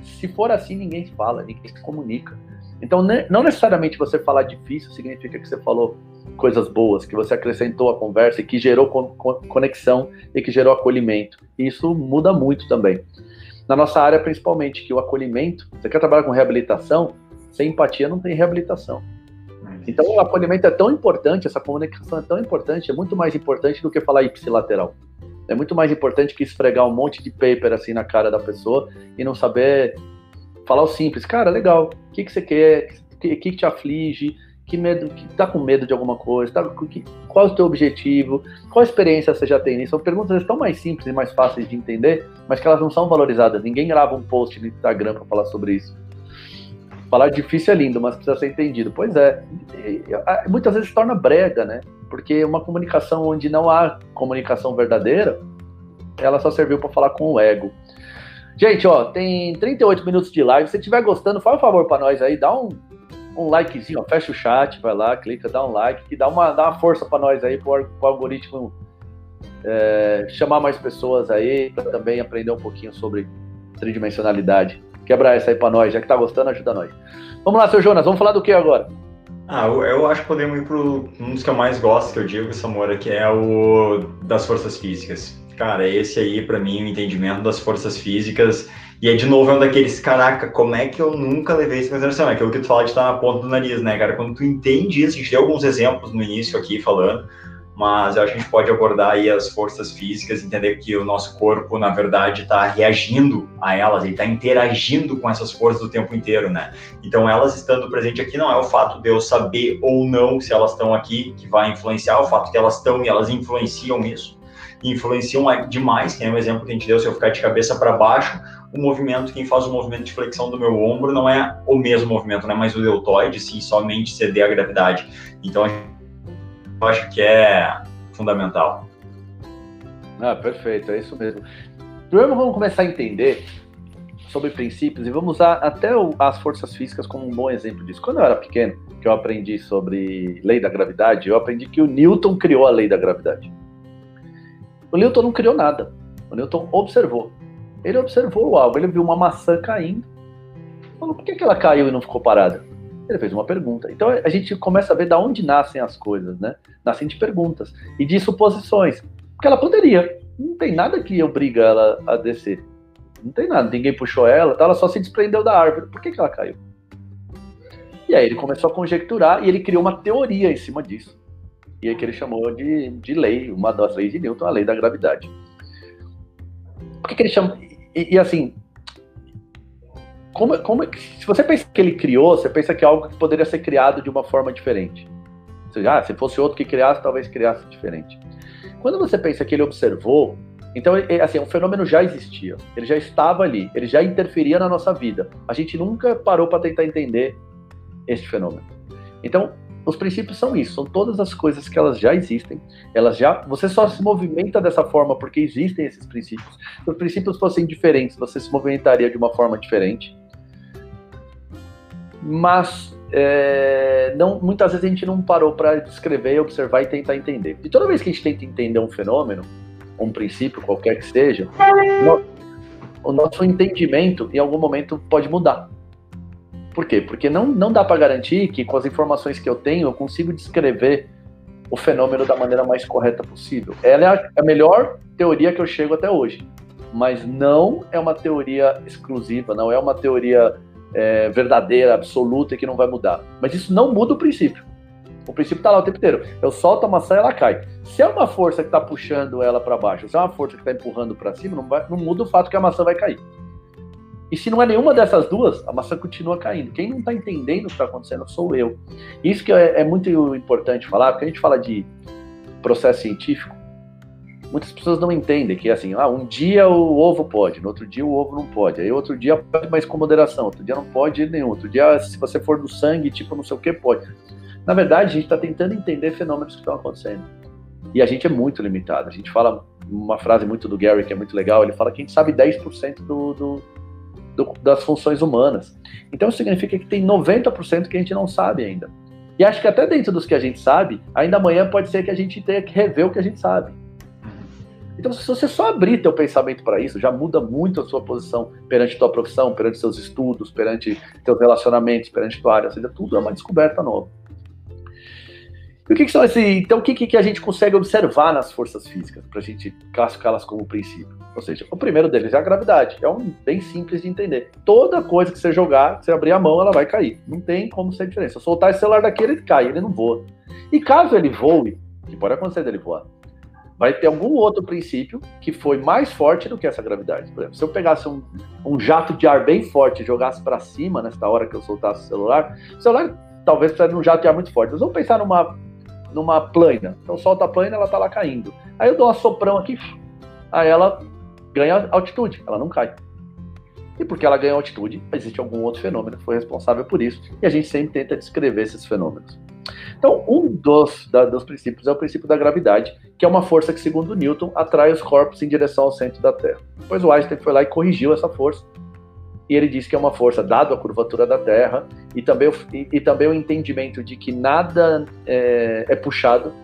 Se for assim, ninguém fala, ninguém se comunica. Então, não necessariamente você falar difícil significa que você falou coisas boas, que você acrescentou a conversa e que gerou conexão e que gerou acolhimento. Isso muda muito também. Na nossa área, principalmente, que o acolhimento, você quer trabalhar com reabilitação, sem empatia não tem reabilitação. Então, o acolhimento é tão importante, essa comunicação é tão importante, é muito mais importante do que falar ipsilateral. É muito mais importante que esfregar um monte de paper assim na cara da pessoa e não saber falar o simples, cara, legal, o que, que você quer, o que, que te aflige, que medo, que tá com medo de alguma coisa, tá, que, qual é o teu objetivo, qual experiência você já tem nisso? São perguntas tão mais simples e mais fáceis de entender, mas que elas não são valorizadas. Ninguém grava um post no Instagram para falar sobre isso. Falar difícil é lindo, mas precisa ser entendido. Pois é, muitas vezes se torna brega, né? Porque uma comunicação onde não há comunicação verdadeira, ela só serviu para falar com o ego. Gente, ó, tem 38 minutos de live. Se estiver gostando, faz um favor para nós aí, dá um, um likezinho, ó, fecha o chat, vai lá, clica, dá um like, que dá uma, dá uma força para nós aí, para o algoritmo é, chamar mais pessoas aí, para também aprender um pouquinho sobre tridimensionalidade. Quebrar essa aí para nós, já que tá gostando, ajuda nós. Vamos lá, seu Jonas, vamos falar do que agora? Ah, eu, eu acho que podemos ir para um dos que eu mais gosto, que eu digo, Samora, que é o das forças físicas cara, esse aí, para mim, o entendimento das forças físicas. E é de novo é um daqueles, caraca, como é que eu nunca levei isso em consideração? É aquilo que tu fala de estar na ponta do nariz, né, cara? Quando tu entende isso, a gente deu alguns exemplos no início aqui falando, mas eu acho que a gente pode abordar aí as forças físicas, entender que o nosso corpo, na verdade, está reagindo a elas, ele está interagindo com essas forças o tempo inteiro, né? Então, elas estando presentes aqui não é o fato de eu saber ou não se elas estão aqui que vai influenciar, é o fato que elas estão e elas influenciam isso influenciam demais, que é um exemplo que a gente deu, se eu ficar de cabeça para baixo, o movimento, quem faz o movimento de flexão do meu ombro não é o mesmo movimento, não é mais o deltoide, sim, somente ceder a gravidade. Então, eu acho que é fundamental. Ah, perfeito, é isso mesmo. Primeiro vamos começar a entender sobre princípios e vamos usar até o, as forças físicas como um bom exemplo disso. Quando eu era pequeno, que eu aprendi sobre lei da gravidade, eu aprendi que o Newton criou a lei da gravidade. O Newton não criou nada. O Newton observou. Ele observou algo, ele viu uma maçã caindo. Falou, por que, que ela caiu e não ficou parada? Ele fez uma pergunta. Então a gente começa a ver da onde nascem as coisas, né? Nascem de perguntas e de suposições. Porque ela poderia. Não tem nada que obriga ela a descer. Não tem nada. Ninguém puxou ela, tá? ela só se desprendeu da árvore. Por que, que ela caiu? E aí ele começou a conjecturar e ele criou uma teoria em cima disso. E aí que ele chamou de, de lei, uma das leis de Newton, a lei da gravidade. Por que, que ele chama. E, e assim, como, como, se você pensa que ele criou, você pensa que é algo que poderia ser criado de uma forma diferente. Ou seja, ah, se fosse outro que criasse, talvez criasse diferente. Quando você pensa que ele observou, então, assim, o fenômeno já existia, ele já estava ali, ele já interferia na nossa vida. A gente nunca parou para tentar entender este fenômeno. Então, os princípios são isso, são todas as coisas que elas já existem, elas já, você só se movimenta dessa forma porque existem esses princípios. Se os princípios fossem diferentes, você se movimentaria de uma forma diferente. Mas é, não, muitas vezes a gente não parou para descrever, observar e tentar entender. E toda vez que a gente tenta entender um fenômeno, um princípio, qualquer que seja, o nosso entendimento em algum momento pode mudar. Por quê? Porque não, não dá para garantir que com as informações que eu tenho eu consigo descrever o fenômeno da maneira mais correta possível. Ela é a, a melhor teoria que eu chego até hoje, mas não é uma teoria exclusiva, não é uma teoria é, verdadeira, absoluta e que não vai mudar. Mas isso não muda o princípio. O princípio está lá o tempo inteiro. Eu solto a maçã e ela cai. Se é uma força que está puxando ela para baixo, se é uma força que está empurrando para cima, não, vai, não muda o fato que a maçã vai cair. E se não é nenhuma dessas duas, a maçã continua caindo. Quem não está entendendo o que está acontecendo sou eu. Isso que é, é, muito importante falar, porque a gente fala de processo científico, muitas pessoas não entendem que assim, ah, um dia o ovo pode, no outro dia o ovo não pode, aí outro dia pode, mas com moderação, outro dia não pode nenhum, outro dia se você for do sangue, tipo não sei o que, pode. Na verdade, a gente está tentando entender fenômenos que estão acontecendo. E a gente é muito limitado. A gente fala uma frase muito do Gary que é muito legal, ele fala que a gente sabe 10% do, do do, das funções humanas. Então isso significa que tem 90% que a gente não sabe ainda. E acho que até dentro dos que a gente sabe, ainda amanhã pode ser que a gente tenha que rever o que a gente sabe. Então, se você só abrir teu pensamento para isso, já muda muito a sua posição perante tua profissão, perante seus estudos, perante teus relacionamentos, perante tua área, ou seja, tudo é uma descoberta nova. E o que, que são esses. Então, o que, que a gente consegue observar nas forças físicas, para a gente classificá-las como princípio? Ou seja, o primeiro deles é a gravidade. É um bem simples de entender. Toda coisa que você jogar, que você abrir a mão, ela vai cair. Não tem como ser diferente. Se eu soltar esse celular daqui, ele cai, ele não voa. E caso ele voe, que pode acontecer dele voar, vai ter algum outro princípio que foi mais forte do que essa gravidade. Por exemplo, se eu pegasse um, um jato de ar bem forte e jogasse para cima nesta hora que eu soltasse o celular, o celular talvez precise de um jato de ar muito forte. Mas vamos pensar numa numa plana. Então solta a plana, ela tá lá caindo. Aí eu dou uma soprão aqui, aí ela ganha altitude, ela não cai. E porque ela ganha altitude, existe algum outro fenômeno que foi responsável por isso. E a gente sempre tenta descrever esses fenômenos. Então, um dos, da, dos princípios é o princípio da gravidade, que é uma força que, segundo Newton, atrai os corpos em direção ao centro da Terra. Depois o Einstein foi lá e corrigiu essa força e ele diz que é uma força, dado a curvatura da Terra, e também, o, e, e também o entendimento de que nada é, é, puxado,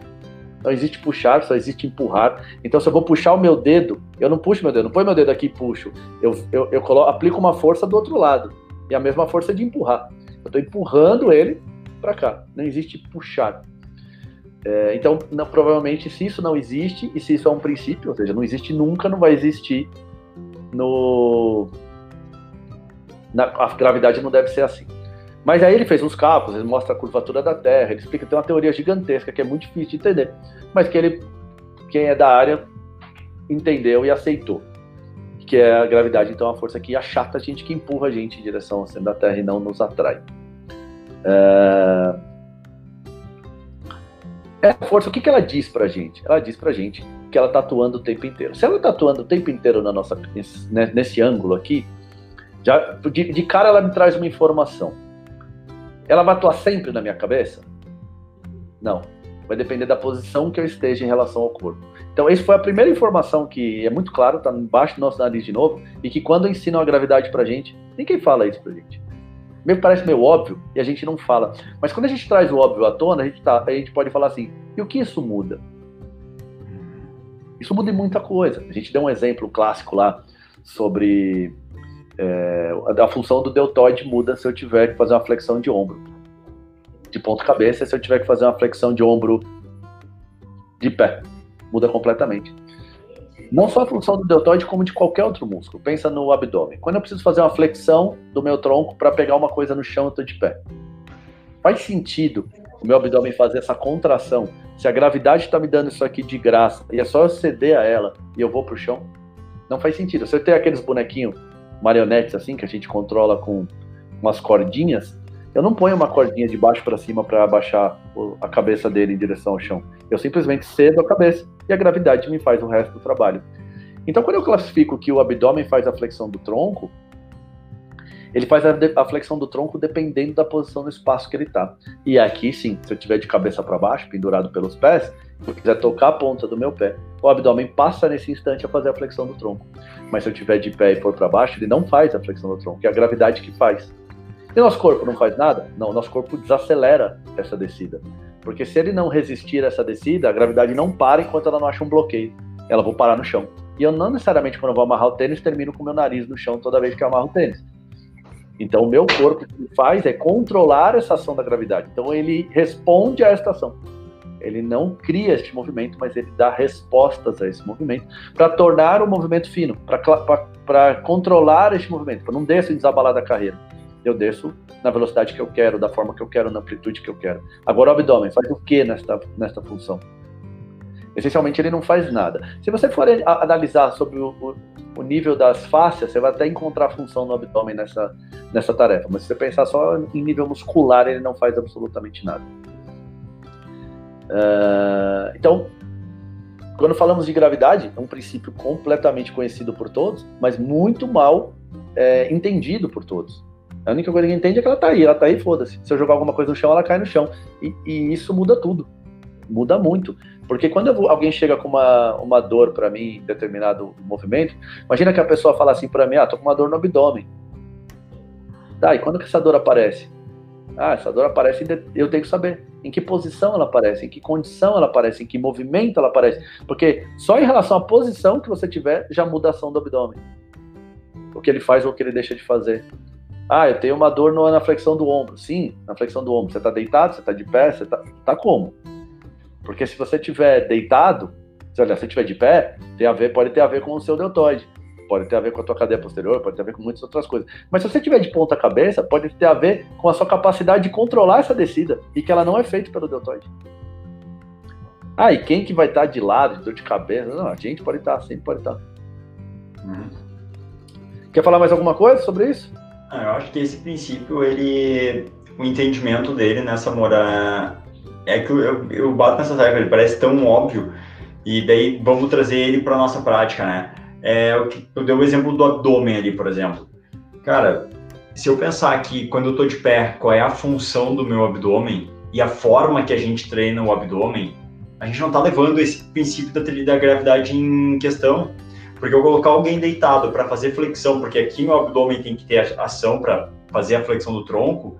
não existe puxar, só existe empurrar. Então, se eu vou puxar o meu dedo, eu não puxo meu dedo, não põe meu dedo aqui e puxo. Eu, eu, eu aplico uma força do outro lado, e a mesma força de empurrar. Eu estou empurrando ele para cá, não existe puxar. É, então, não, provavelmente, se isso não existe, e se isso é um princípio, ou seja, não existe nunca, não vai existir no na, a gravidade não deve ser assim. Mas aí ele fez uns cálculos, ele mostra a curvatura da Terra, ele explica tem uma teoria gigantesca que é muito difícil de entender, mas que ele, quem é da área, entendeu e aceitou. Que é a gravidade, então, é uma força que achata a gente, que empurra a gente em direção ao centro da Terra e não nos atrai. É... Essa força, o que, que ela diz pra gente? Ela diz pra gente que ela tá atuando o tempo inteiro. Se ela tá atuando o tempo inteiro na nossa, nesse, nesse ângulo aqui, já, de, de cara ela me traz uma informação. Ela vai atuar sempre na minha cabeça? Não. Vai depender da posição que eu esteja em relação ao corpo. Então, essa foi a primeira informação que é muito claro, está embaixo do nosso nariz de novo, e que quando ensinam a gravidade pra gente, ninguém fala isso pra gente. Meio parece meio óbvio e a gente não fala. Mas quando a gente traz o óbvio à tona, a gente, tá, a gente pode falar assim: e o que isso muda? Isso muda em muita coisa. A gente deu um exemplo clássico lá sobre é, a função do deltoide muda se eu tiver que fazer uma flexão de ombro. de ponta cabeça se eu tiver que fazer uma flexão de ombro de pé. Muda completamente. Não só a função do deltoide, como de qualquer outro músculo. Pensa no abdômen. Quando eu preciso fazer uma flexão do meu tronco para pegar uma coisa no chão, eu estou de pé. Faz sentido o meu abdômen fazer essa contração se a gravidade está me dando isso aqui de graça e é só eu ceder a ela e eu vou para o chão? Não faz sentido. Se eu tenho aqueles bonequinhos marionetes assim, que a gente controla com umas cordinhas, eu não ponho uma cordinha de baixo para cima para abaixar a cabeça dele em direção ao chão. Eu simplesmente cedo a cabeça e a gravidade me faz o resto do trabalho. Então, quando eu classifico que o abdômen faz a flexão do tronco, ele faz a, a flexão do tronco dependendo da posição no espaço que ele está. E aqui sim, se eu tiver de cabeça para baixo, pendurado pelos pés, se eu quiser tocar a ponta do meu pé, o abdômen passa nesse instante a fazer a flexão do tronco. Mas se eu tiver de pé e for para baixo, ele não faz a flexão do tronco, é a gravidade que faz. E nosso corpo não faz nada? Não, nosso corpo desacelera essa descida. Porque se ele não resistir a essa descida, a gravidade não para enquanto ela não acha um bloqueio. Ela vai parar no chão. E eu não necessariamente, quando eu vou amarrar o tênis, termino com o meu nariz no chão toda vez que eu amarro o tênis. Então, o meu corpo o que faz é controlar essa ação da gravidade. Então, ele responde a esta ação. Ele não cria este movimento, mas ele dá respostas a esse movimento para tornar o movimento fino, para controlar este movimento, para não descer desabalar da carreira. Eu desço na velocidade que eu quero, da forma que eu quero, na amplitude que eu quero. Agora, o abdômen faz o que nesta, nesta função? Essencialmente, ele não faz nada. Se você for analisar sobre o, o, o nível das fáscias, você vai até encontrar função no abdômen nessa, nessa tarefa. Mas se você pensar só em nível muscular, ele não faz absolutamente nada. Uh, então, quando falamos de gravidade, é um princípio completamente conhecido por todos, mas muito mal é, entendido por todos. A única coisa que entende é que ela tá aí, ela tá aí, foda-se. Se eu jogar alguma coisa no chão, ela cai no chão. E, e isso muda tudo. Muda muito. Porque quando vou, alguém chega com uma, uma dor para mim em determinado movimento, imagina que a pessoa fala assim para mim: ah, tô com uma dor no abdômen. Tá, e quando que essa dor aparece? Ah, essa dor aparece, eu tenho que saber em que posição ela aparece, em que condição ela aparece, em que movimento ela aparece. Porque só em relação à posição que você tiver já muda a ação do abdômen. O que ele faz ou o que ele deixa de fazer. Ah, eu tenho uma dor na flexão do ombro. Sim, na flexão do ombro. Você está deitado, você está de pé, você está tá como? Porque se você estiver deitado, se você estiver de pé, tem a ver, pode ter a ver com o seu deltoide. Pode ter a ver com a tua cadeia posterior, pode ter a ver com muitas outras coisas. Mas se você estiver de ponta cabeça, pode ter a ver com a sua capacidade de controlar essa descida e que ela não é feita pelo deltoide. Ah, e quem que vai estar de lado, de dor de cabeça? Não, a gente pode estar, sempre pode estar. Uhum. Quer falar mais alguma coisa sobre isso? Ah, eu acho que esse princípio, ele, o entendimento dele nessa mora é que eu, eu bato nessa tecla, ele parece tão óbvio e daí vamos trazer ele para nossa prática, né? É, eu, dei o exemplo do abdômen ali, por exemplo. Cara, se eu pensar aqui, quando eu tô de pé, qual é a função do meu abdômen e a forma que a gente treina o abdômen, a gente não tá levando esse princípio da, da gravidade em questão. Porque eu colocar alguém deitado para fazer flexão, porque aqui no abdômen tem que ter ação para fazer a flexão do tronco,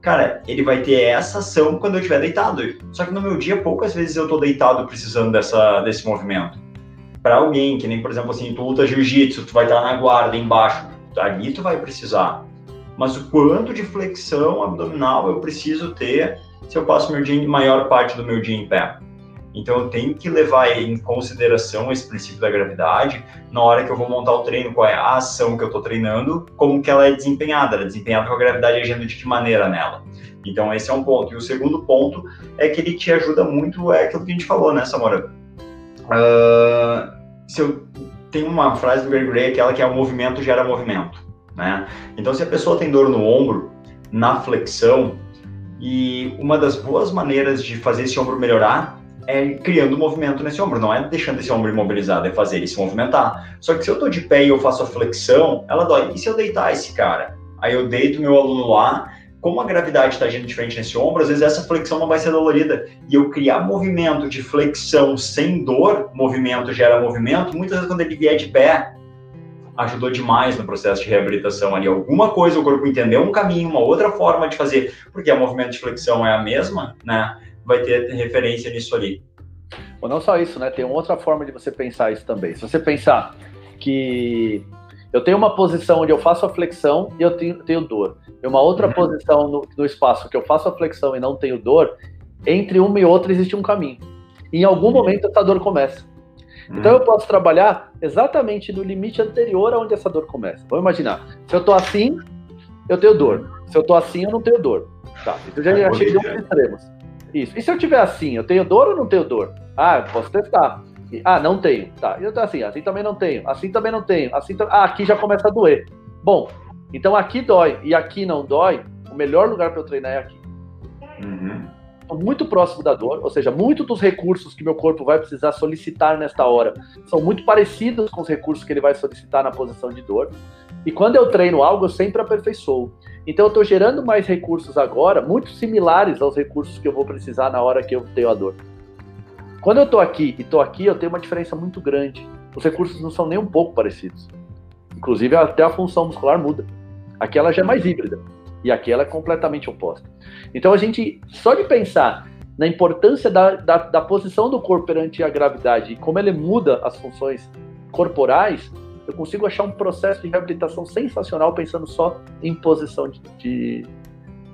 cara, ele vai ter essa ação quando eu estiver deitado. Só que no meu dia, poucas vezes eu tô deitado precisando dessa, desse movimento. Para alguém, que nem, por exemplo, assim, tu luta jiu-jitsu, tu vai estar na guarda embaixo, ali tu vai precisar. Mas o quanto de flexão abdominal eu preciso ter se eu passo meu dia, maior parte do meu dia em pé? Então eu tenho que levar em consideração esse princípio da gravidade na hora que eu vou montar o treino, qual é a ação que eu estou treinando, como que ela é desempenhada, ela é desempenhada com a gravidade agindo de que maneira nela. Então esse é um ponto. E o segundo ponto é que ele te ajuda muito, é aquilo que a gente falou, né, Samora? Uh, se eu tenho uma frase do Gary Gray, aquela que é o movimento gera movimento, né? Então se a pessoa tem dor no ombro, na flexão, e uma das boas maneiras de fazer esse ombro melhorar é criando movimento nesse ombro, não é deixando esse ombro imobilizado, é fazer ele se movimentar. Só que se eu tô de pé e eu faço a flexão, ela dói. E se eu deitar esse cara? Aí eu deito meu aluno lá, como a gravidade está agindo diferente nesse ombro, às vezes essa flexão não vai ser dolorida. E eu criar movimento de flexão sem dor, movimento gera movimento, muitas vezes quando ele vier de pé, ajudou demais no processo de reabilitação ali. Alguma coisa o corpo entendeu um caminho, uma outra forma de fazer, porque o movimento de flexão é a mesma, né? vai ter referência nisso ali. Ou não só isso, né? Tem outra forma de você pensar isso também. Se você pensar que Eu tenho uma posição onde eu faço a flexão e eu tenho, tenho dor. E uma outra uhum. posição no, no, espaço que eu faço a flexão e não tenho dor, entre uma e outra existe um caminho. E em algum uhum. momento essa dor começa. Uhum. Então eu posso trabalhar exatamente no limite anterior aonde essa dor começa. Vamos imaginar, se eu estou assim, eu tenho dor. Se eu estou assim, eu não tenho dor. Tá, então já, já cheguei aos extremos. Isso. E se eu tiver assim, eu tenho dor ou não tenho dor? Ah, eu posso testar. Ah, não tenho. Tá. Eu tô assim, assim também não tenho. Assim também não tenho. Assim Ah, aqui já começa a doer. Bom, então aqui dói e aqui não dói. O melhor lugar para eu treinar é aqui. Uhum. Muito próximo da dor, ou seja, muitos dos recursos que meu corpo vai precisar solicitar nesta hora são muito parecidos com os recursos que ele vai solicitar na posição de dor. E quando eu treino algo, eu sempre aperfeiçoo. Então eu estou gerando mais recursos agora, muito similares aos recursos que eu vou precisar na hora que eu tenho a dor. Quando eu estou aqui e estou aqui, eu tenho uma diferença muito grande. Os recursos não são nem um pouco parecidos. Inclusive, até a função muscular muda. Aqui ela já é mais híbrida. E aqui ela é completamente oposta. Então, a gente, só de pensar na importância da, da, da posição do corpo perante a gravidade e como ele muda as funções corporais, eu consigo achar um processo de reabilitação sensacional pensando só em posição de, de,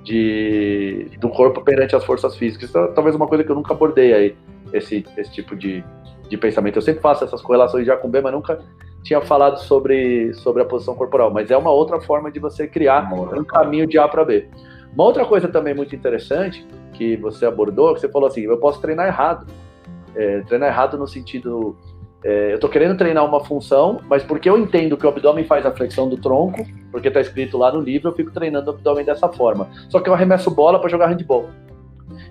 de do corpo perante as forças físicas. Isso é talvez uma coisa que eu nunca abordei aí esse, esse tipo de, de pensamento. Eu sempre faço essas correlações já com B, mas nunca tinha falado sobre, sobre a posição corporal. Mas é uma outra forma de você criar um caminho de A para B. Uma outra coisa também muito interessante que você abordou, que você falou assim, eu posso treinar errado. É, treinar errado no sentido é, eu estou querendo treinar uma função, mas porque eu entendo que o abdômen faz a flexão do tronco, porque está escrito lá no livro, eu fico treinando o abdômen dessa forma. Só que eu arremesso bola para jogar handball.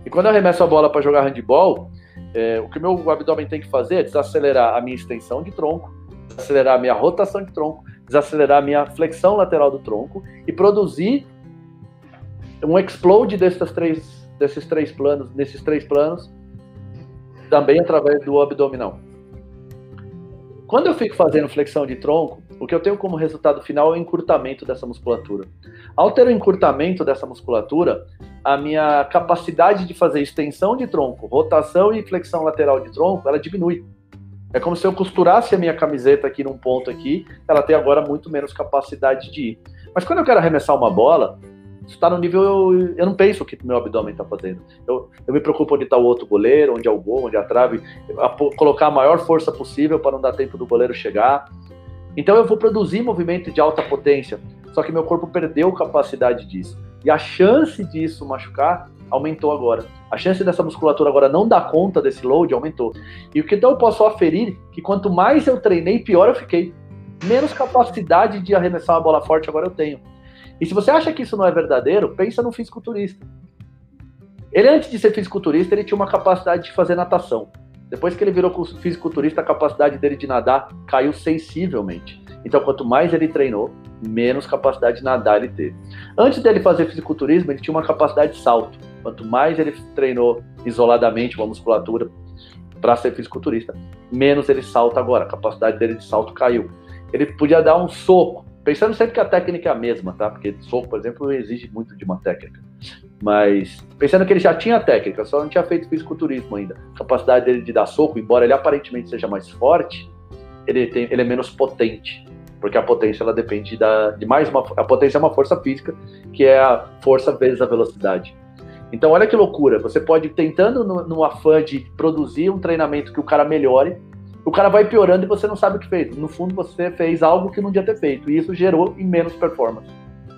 E quando eu arremesso a bola para jogar handball, é, o que o meu abdômen tem que fazer é desacelerar a minha extensão de tronco, desacelerar a minha rotação de tronco, desacelerar a minha flexão lateral do tronco e produzir um explode desses três, desses três planos, nesses três planos, também através do abdominal. Quando eu fico fazendo flexão de tronco, o que eu tenho como resultado final é o encurtamento dessa musculatura. Ao ter o encurtamento dessa musculatura, a minha capacidade de fazer extensão de tronco, rotação e flexão lateral de tronco, ela diminui. É como se eu costurasse a minha camiseta aqui num ponto aqui, ela tem agora muito menos capacidade de ir. Mas quando eu quero arremessar uma bola, está no nível, eu, eu não penso o que meu abdômen está fazendo. Eu, eu me preocupo onde está o outro goleiro, onde é o gol, onde é a trave, a, colocar a maior força possível para não dar tempo do goleiro chegar. Então eu vou produzir movimento de alta potência, só que meu corpo perdeu capacidade disso. E a chance disso machucar aumentou agora. A chance dessa musculatura agora não dar conta desse load aumentou. E o que então eu posso aferir que quanto mais eu treinei, pior eu fiquei. Menos capacidade de arremessar uma bola forte agora eu tenho. E se você acha que isso não é verdadeiro, pensa no fisiculturista. Ele antes de ser fisiculturista, ele tinha uma capacidade de fazer natação. Depois que ele virou fisiculturista, a capacidade dele de nadar caiu sensivelmente. Então, quanto mais ele treinou, menos capacidade de nadar ele teve. Antes dele fazer fisiculturismo, ele tinha uma capacidade de salto. Quanto mais ele treinou isoladamente uma musculatura para ser fisiculturista, menos ele salta agora. A capacidade dele de salto caiu. Ele podia dar um soco, pensando sempre que a técnica é a mesma, tá? Porque soco, por exemplo, exige muito de uma técnica. Mas pensando que ele já tinha técnica, só não tinha feito fisiculturismo ainda. A capacidade dele de dar soco, embora ele aparentemente seja mais forte, ele, tem, ele é menos potente porque a potência ela depende da, de mais uma. A potência é uma força física, que é a força vezes a velocidade. Então, olha que loucura. Você pode tentando, no, no afã de produzir um treinamento que o cara melhore, o cara vai piorando e você não sabe o que fez. No fundo, você fez algo que não devia ter feito, e isso gerou em menos performance.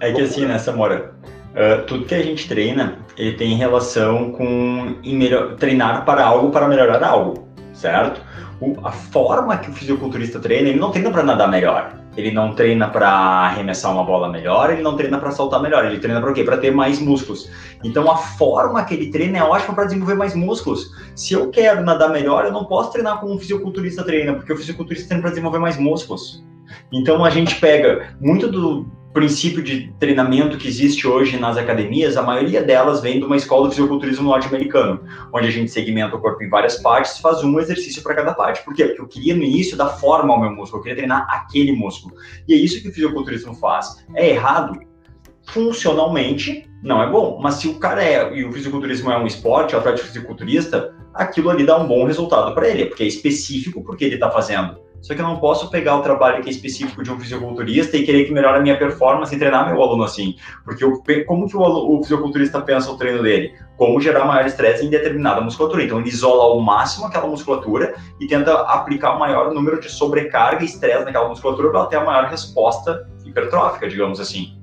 É que assim, né, Samora? Uh, tudo que a gente treina, ele tem relação com melhor, treinar para algo para melhorar algo, certo? O, a forma que o fisiculturista treina, ele não treina para nadar melhor ele não treina para arremessar uma bola melhor, ele não treina para saltar melhor, ele treina para quê? Para ter mais músculos. Então a forma que ele treina é ótima para desenvolver mais músculos. Se eu quero nadar melhor, eu não posso treinar como um fisiculturista treina, porque o fisiculturista treina para desenvolver mais músculos. Então a gente pega muito do princípio de treinamento que existe hoje nas academias, a maioria delas vem de uma escola de fisiculturismo norte-americano, onde a gente segmenta o corpo em várias partes, faz um exercício para cada parte. Por quê? Porque eu queria no início dar forma ao meu músculo, eu queria treinar aquele músculo. E é isso que o fisiculturismo faz. É errado? Funcionalmente, não é bom. Mas se o cara é, e o fisiculturismo é um esporte, o atleta fisiculturista, aquilo ali dá um bom resultado para ele, porque é específico porque ele está fazendo Só que eu não posso pegar o trabalho que é específico de um fisiculturista e querer que melhore a minha performance e treinar meu aluno assim. Porque eu, como que o, aluno, o fisiculturista pensa o treino dele? Como gerar maior estresse em determinada musculatura. Então ele isola ao máximo aquela musculatura e tenta aplicar o maior número de sobrecarga e estresse naquela musculatura para ter a maior resposta hipertrófica, digamos assim.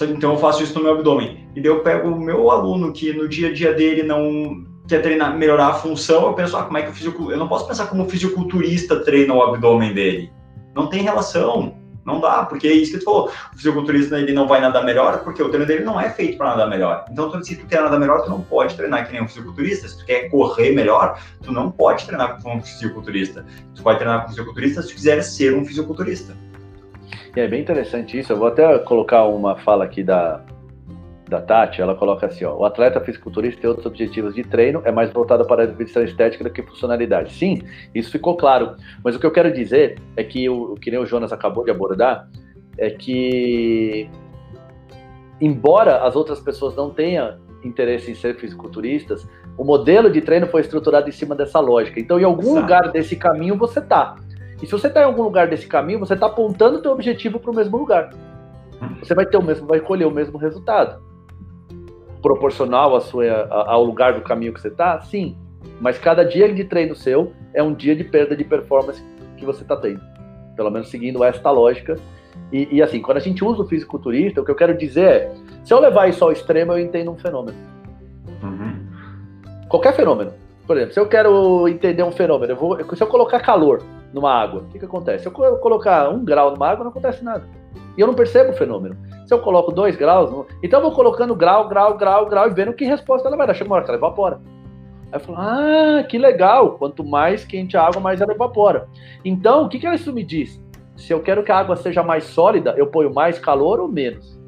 Então eu faço isso no meu abdômen. E daí eu pego o meu aluno que no dia a dia dele não quer treinar, melhorar a função, eu penso, ah, como é que o fisiculturista... Eu não posso pensar como o fisiculturista treina o abdômen dele. Não tem relação. Não dá, porque é isso que tu falou. O fisiculturista ele não vai nadar melhor porque o treino dele não é feito para nadar melhor. Então, se tu quer nadar melhor, tu não pode treinar que nem um fisiculturista. Se tu quer correr melhor, tu não pode treinar com um fisiculturista. Tu vai treinar com um fisiculturista se tu quiser ser um fisiculturista. É bem interessante isso. Eu vou até colocar uma fala aqui da, da Tati. Ela coloca assim: ó, o atleta fisiculturista tem outros objetivos de treino, é mais voltado para a definição estética do que funcionalidade. Sim, isso ficou claro. Mas o que eu quero dizer é que o, que nem o Jonas acabou de abordar é que, embora as outras pessoas não tenham interesse em ser fisiculturistas, o modelo de treino foi estruturado em cima dessa lógica. Então, em algum Exato. lugar desse caminho você tá. E se você está em algum lugar desse caminho, você está apontando o teu objetivo para o mesmo lugar. Você vai ter o mesmo, vai colher o mesmo resultado. Proporcional à sua, ao lugar do caminho que você está, sim. Mas cada dia de treino seu é um dia de perda de performance que você está tendo. Pelo menos seguindo esta lógica. E, e, assim, quando a gente usa o fisiculturista, o que eu quero dizer é: se eu levar isso ao extremo, eu entendo um fenômeno. Uhum. Qualquer fenômeno. Por exemplo, se eu quero entender um fenômeno, eu vou, se eu colocar calor, numa água, o que, que acontece? Se eu colocar um grau numa água, não acontece nada. E eu não percebo o fenômeno. Se eu coloco dois graus, então eu vou colocando grau, grau, grau, grau e vendo que resposta ela vai dar. Chega uma hora que ela evapora. Aí eu falo, ah, que legal. Quanto mais quente a água, mais ela evapora. Então, o que, que isso me diz? Se eu quero que a água seja mais sólida, eu ponho mais calor ou menos?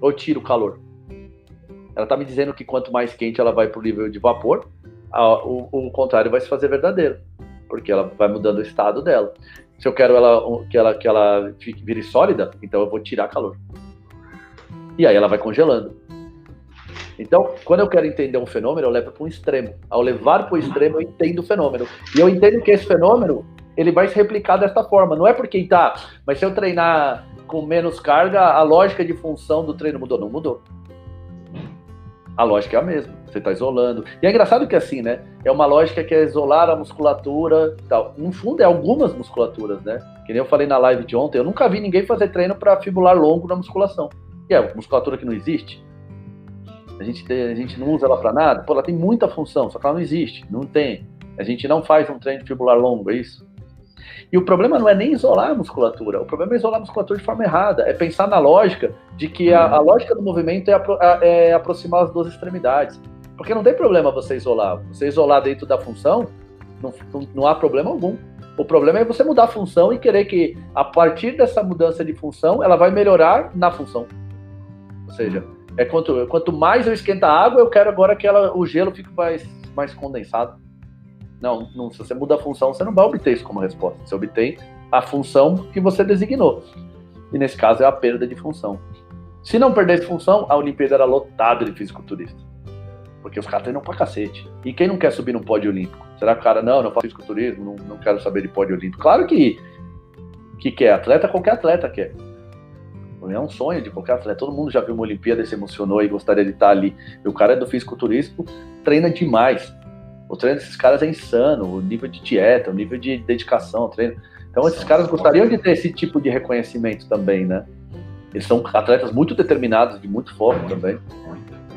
Ou tiro calor? Ela está me dizendo que quanto mais quente ela vai para o nível de vapor, o, o contrário vai se fazer verdadeiro porque ela vai mudando o estado dela. Se eu quero ela, que ela que ela vire sólida, então eu vou tirar calor. E aí ela vai congelando. Então, quando eu quero entender um fenômeno, eu levo para um extremo. Ao levar para o extremo, eu entendo o fenômeno. E eu entendo que esse fenômeno ele vai se replicar desta forma. Não é porque tá, mas se eu treinar com menos carga, a lógica de função do treino mudou. Não mudou. A lógica é a mesma você está isolando. E é engraçado que assim, né? É uma lógica que é isolar a musculatura tal. No fundo, é algumas musculaturas, né? Que nem eu falei na live de ontem, eu nunca vi ninguém fazer treino para fibular longo na musculação. E é musculatura que não existe. A gente, tem, a gente não usa ela para nada. Pô, ela tem muita função, só que ela não existe. Não tem. A gente não faz um treino de fibular longo, é isso? E o problema não é nem isolar a musculatura, o problema é isolar a musculatura de forma errada, é pensar na lógica de que a, a lógica do movimento é, apro é, aproximar as duas extremidades. Porque não tem problema você isolar. Você isolar dentro da função, não, não, há problema algum. O problema é você mudar a função e querer que, a partir dessa mudança de função, ela vai melhorar na função. Ou seja, é quanto, quanto mais eu esquento a água, eu quero agora que ela, o gelo fique mais, mais condensado. Não, não, se você muda a função, você não vai obter isso como resposta. Você obtém a função que você designou. E nesse caso é a perda de função. Se não perdesse função, a Olimpíada era lotada de fisiculturistas. Porque os caras treinam pra cacete. E quem não quer subir no pódio olímpico? Será que o cara, não, não fisiculturismo, não, não quero saber de pódio olímpico? Claro que, que quer. Atleta, qualquer atleta quer. É um sonho de qualquer atleta. Todo mundo já viu uma Olimpíada e se emocionou e gostaria de estar ali. E o cara é do fisiculturismo, treina demais. O treino desses caras é insano. O nível de dieta, o nível de dedicação, treino. Então, esses caras gostariam de ter esse tipo de reconhecimento também, né? Eles são atletas muito determinados, de muito foco também.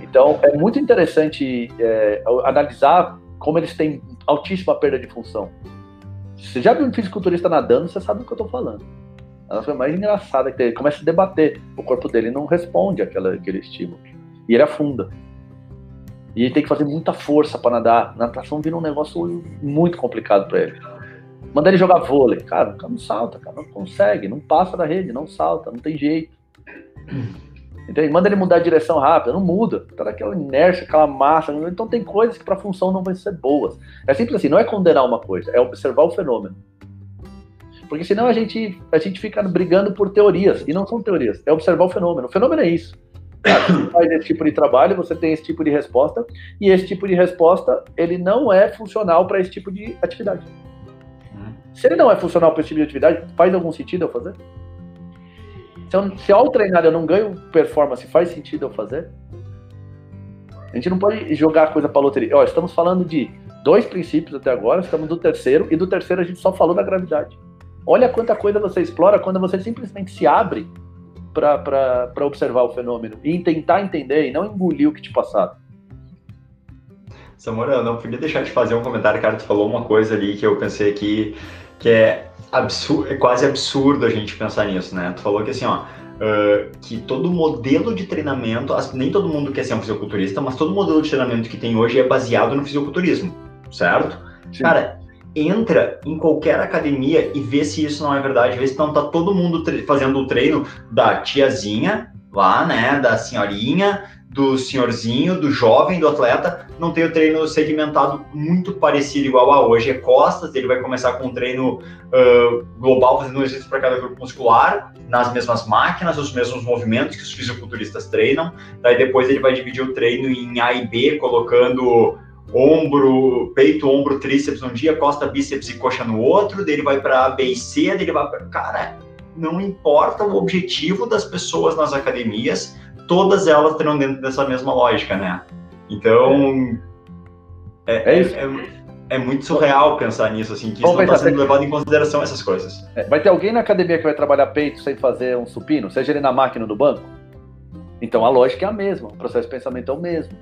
Então, é muito interessante é, analisar como eles têm altíssima perda de função. Você já viu um fisiculturista nadando, você sabe do que eu estou falando. A coisa mais engraçada que ele começa a debater. O corpo dele não responde àquela, àquele estímulo. E ele afunda. E ele tem que fazer muita força para nadar. Natação vira um negócio muito complicado para ele. Manda ele jogar vôlei. Cara, o cara não salta, cara, não consegue, não passa da rede, não salta, não tem jeito. Entende? Manda ele mudar a direção rápida, não muda, tá naquela inércia, aquela massa. Então tem coisas que para função não vão ser boas. É simples assim, não é condenar uma coisa, é observar o fenômeno. Porque senão a gente, a gente fica brigando por teorias, e não são teorias, é observar o fenômeno. O fenômeno é isso. Você faz esse tipo de trabalho, você tem esse tipo de resposta, e esse tipo de resposta, ele não é funcional para esse tipo de atividade. Se ele não é funcional para esse tipo de atividade, faz algum sentido eu fazer? Se, eu, se ao treinar eu não ganho performance, faz sentido eu fazer? A gente não pode jogar a coisa para loteria. Ó, estamos falando de dois princípios até agora, estamos no terceiro, e do terceiro a gente só falou da gravidade. Olha quanta coisa você explora quando você simplesmente se abre para observar o fenômeno e tentar entender e não engolir o que te passaram. Samora, eu não podia deixar de fazer um comentário, cara. Tu falou uma coisa ali que eu pensei que, que é, absurdo, é quase absurdo a gente pensar nisso, né? Tu falou que assim, ó, uh, que todo modelo de treinamento, nem todo mundo quer ser um fisiculturista, mas todo modelo de treinamento que tem hoje é baseado no fisiculturismo, certo? Sim. Cara, entra em qualquer academia e vê se isso não é verdade, vê se não tá todo mundo fazendo o treino da tiazinha lá, né, da senhorinha, do senhorzinho, do jovem, do atleta, não tem o treino segmentado muito parecido igual a hoje. É costas, ele vai começar com um treino uh, global, fazendo um exercício para cada grupo muscular, nas mesmas máquinas, os mesmos movimentos que os fisiculturistas treinam. Daí depois ele vai dividir o treino em A e B, colocando ombro, peito, ombro, tríceps um dia, costa, bíceps e coxa no outro. Daí ele vai para A, B e C, daí ele vai para... Cara, não importa o objetivo das pessoas nas academias, todas elas terão dentro dessa mesma lógica, né? Então, é, é, é, é muito surreal pensar nisso, assim, que isso não está sendo levado em consideração essas coisas. É, vai ter alguém na academia que vai trabalhar peito sem fazer um supino, seja ele na máquina do banco? Então a lógica é a mesma, o processo de pensamento é o mesmo.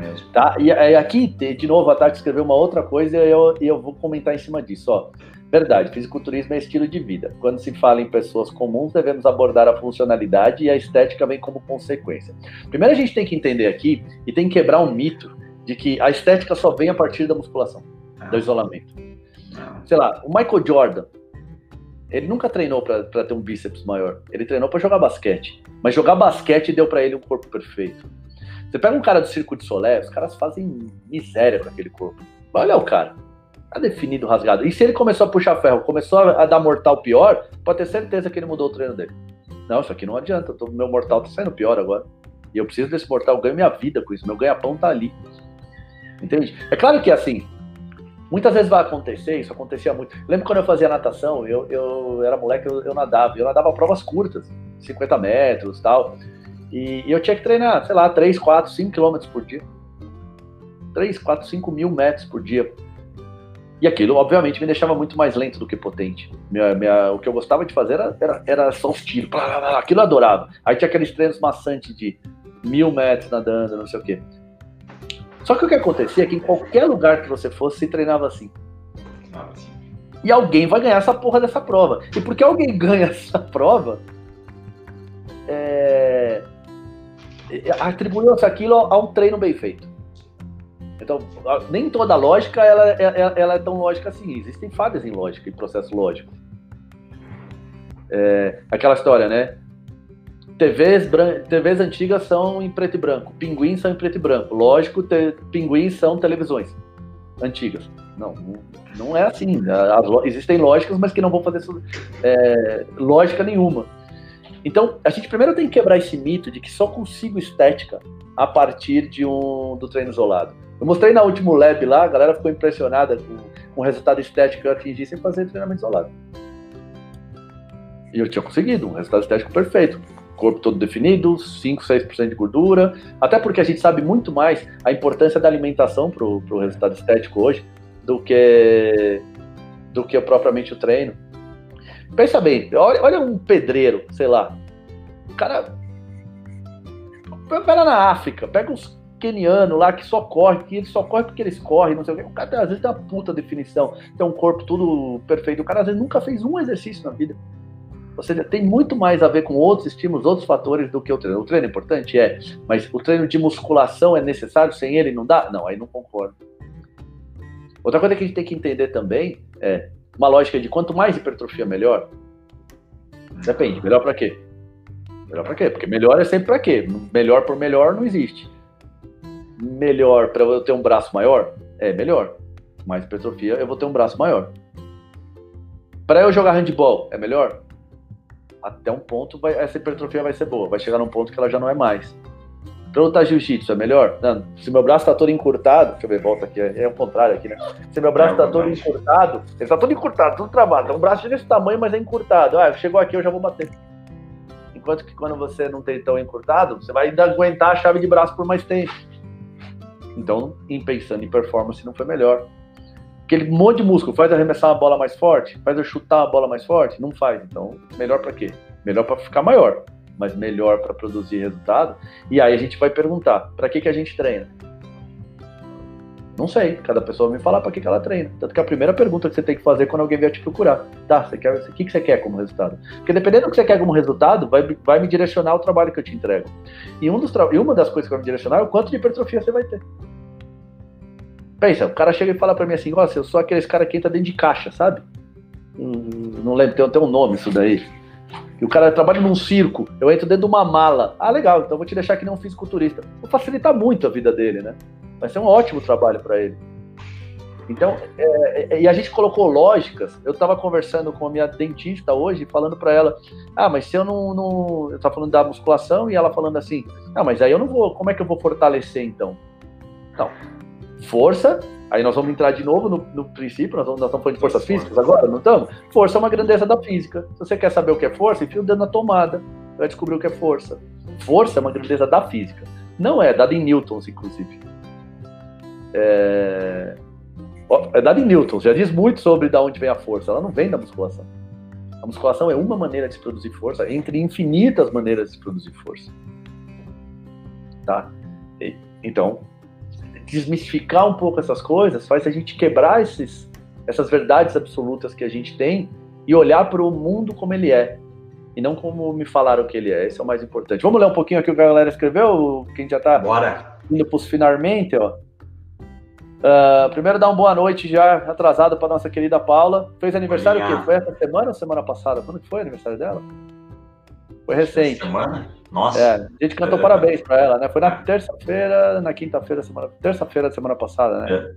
Mesmo. Tá? E, e aqui, de novo, a Tati escreveu uma outra coisa e eu, eu vou comentar em cima disso. Ó. Verdade, fisiculturismo é estilo de vida. Quando se fala em pessoas comuns, devemos abordar a funcionalidade e a estética vem como consequência. Primeiro a gente tem que entender aqui e tem que quebrar um mito de que a estética só vem a partir da musculação, do isolamento. Sei lá, o Michael Jordan, ele nunca treinou para ter um bíceps maior. Ele treinou para jogar basquete. Mas jogar basquete deu para ele um corpo perfeito. Você pega um cara do Circo de Solé, os caras fazem miséria para aquele corpo. Olha o cara Tá definido rasgado. E se ele começou a puxar ferro, começou a dar mortal pior, pode ter certeza que ele mudou o treino dele. Não, isso aqui não adianta. Tô, meu mortal tá saindo pior agora. E eu preciso desse mortal, eu ganho minha vida com isso. Meu ganha-pão tá ali. Entende? É claro que assim, muitas vezes vai acontecer, isso acontecia muito. Lembro quando eu fazia natação, eu, eu era moleque, eu, eu nadava. Eu nadava provas curtas, 50 metros tal. E, e eu tinha que treinar, sei lá, 3, 4, 5 quilômetros por dia. 3, 4, 5 mil metros por dia. E aquilo, obviamente, me deixava muito mais lento do que potente. Minha, minha, o que eu gostava de fazer era, era, era só os tiros, blá, blá, blá, aquilo eu adorava. Aí tinha aqueles treinos maçantes de mil metros nadando, não sei o quê. Só que o que acontecia é que em qualquer lugar que você fosse, se treinava assim. E alguém vai ganhar essa porra dessa prova. E porque alguém *laughs* ganha essa prova, atribuiu-se aquilo a um treino bem feito. Então, nem toda lógica ela, ela, é, é, ela é tão lógica assim. Existem falhas em lógica, em processo lógico. É, aquela história, né? TVs, TVs antigas são em preto e branco, pinguins são em preto e branco. Lógico, pinguins são televisões antigas. Não, não é assim. As, existem lógicas, mas que não vão fazer é, lógica nenhuma. Então, a gente primeiro tem que quebrar esse mito de que só consigo estética a partir de um do treino isolado. Eu mostrei na última lab lá, a galera ficou impressionada com, com o resultado estético que eu atingi sem fazer treinamento isolado. E eu tinha conseguido um resultado estético perfeito. Corpo todo definido, 5, 6% de gordura. Até porque a gente sabe muito mais a importância da alimentação para o resultado estético hoje do que, do que propriamente o treino. Pensa bem, olha, olha um pedreiro, sei lá. O cara. Pega na África, pega uns keniano lá que só corre, que ele só corre porque eles correm, não sei o quê. O cara às vezes tem uma puta definição, tem um corpo tudo perfeito. O cara às vezes nunca fez um exercício na vida. Ou seja, tem muito mais a ver com outros estímulos, outros fatores do que o treino. O treino é importante? É, mas o treino de musculação é necessário, sem ele não dá? Não, aí não concordo. Outra coisa que a gente tem que entender também é uma lógica de quanto mais hipertrofia, melhor. Depende, melhor para quê? Melhor para quê? Porque melhor é sempre para quê? Melhor por melhor não existe melhor para eu ter um braço maior? É melhor. Mais hipertrofia, eu vou ter um braço maior. Para eu jogar handball, é melhor? Até um ponto, vai, essa hipertrofia vai ser boa. Vai chegar num ponto que ela já não é mais. Pra lutar jiu-jitsu é melhor? Não, se meu braço tá todo encurtado, deixa eu ver, volta aqui, é, é o contrário aqui, né? Se meu braço é, tá todo encurtado, ele tá todo encurtado, tudo travado, então o braço desse tamanho, mas é encurtado. Ah, chegou aqui, eu já vou bater. Enquanto que quando você não tem tão encurtado, você vai ainda aguentar a chave de braço por mais tempo. Então, em pensando em performance, não foi melhor. Aquele monte de músculo faz arremessar uma bola mais forte, faz eu chutar uma bola mais forte? Não faz. Então, melhor para quê? Melhor para ficar maior mas melhor para produzir resultado. E aí a gente vai perguntar: para que, que a gente treina? Não sei, cada pessoa vai me falar para que, que ela treina. Tanto que a primeira pergunta que você tem que fazer quando alguém vier te procurar: tá, você quer, o que, que você quer como resultado? Porque dependendo do que você quer como resultado, vai, vai me direcionar o trabalho que eu te entrego. E, um dos e uma das coisas que vai me direcionar é o quanto de hipertrofia você vai ter. Pensa, o cara chega e fala para mim assim: Nossa, eu sou aqueles cara que entra dentro de caixa, sabe? Hum, não lembro, tem até um nome isso daí e o cara trabalha num circo, eu entro dentro de uma mala. Ah, legal, então vou te deixar aqui nem um fisiculturista. Vou facilitar muito a vida dele, né? Vai ser um ótimo trabalho para ele. Então, é, é, e a gente colocou lógicas. Eu estava conversando com a minha dentista hoje, falando para ela: Ah, mas se eu não. não... Eu estava falando da musculação e ela falando assim: Ah, mas aí eu não vou. Como é que eu vou fortalecer então? Então, força Aí nós vamos entrar de novo no, no princípio, nós, vamos, nós estamos falando de forças físicas agora, não estamos? Força é uma grandeza da física. Se você quer saber o que é força, enfia o dedo na tomada, vai descobrir o que é força. Força é uma grandeza da física. Não é, dada em newtons, inclusive. É, é dada em newtons, já diz muito sobre de onde vem a força. Ela não vem da musculação. A musculação é uma maneira de se produzir força, entre infinitas maneiras de se produzir força. Tá? Então, desmistificar um pouco essas coisas faz a gente quebrar esses, essas verdades absolutas que a gente tem e olhar para o mundo como ele é e não como me falaram que ele é. Esse é o mais importante. Vamos ler um pouquinho aqui o que a galera escreveu? Quem já está indo para os finalmente, ó. Uh, primeiro, dar uma boa noite já atrasado para nossa querida Paula. Fez aniversário o quê? Foi essa semana ou semana passada? Quando que foi o aniversário dela? Foi recente. Semana? Nossa. É, a gente cantou é. parabéns para ela, né? Foi na terça-feira, na quinta-feira, semana, terça-feira da semana passada, né? É.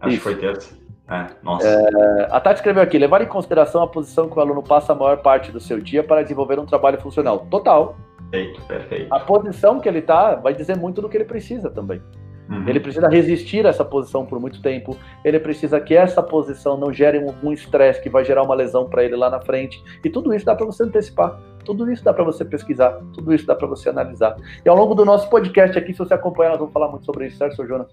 Acho que foi terça. É, nossa. É, a Tati escreveu aqui: levar em consideração a posição que o aluno passa a maior parte do seu dia para desenvolver um trabalho funcional. Total. Perfeito, perfeito. A posição que ele está vai dizer muito do que ele precisa também. Uhum. Ele precisa resistir a essa posição por muito tempo. Ele precisa que essa posição não gere um estresse que vai gerar uma lesão para ele lá na frente. E tudo isso dá para você antecipar. Tudo isso dá para você pesquisar. Tudo isso dá para você analisar. E ao longo do nosso podcast aqui, se você acompanhar, nós vamos falar muito sobre isso, certo, Sr. Jonas?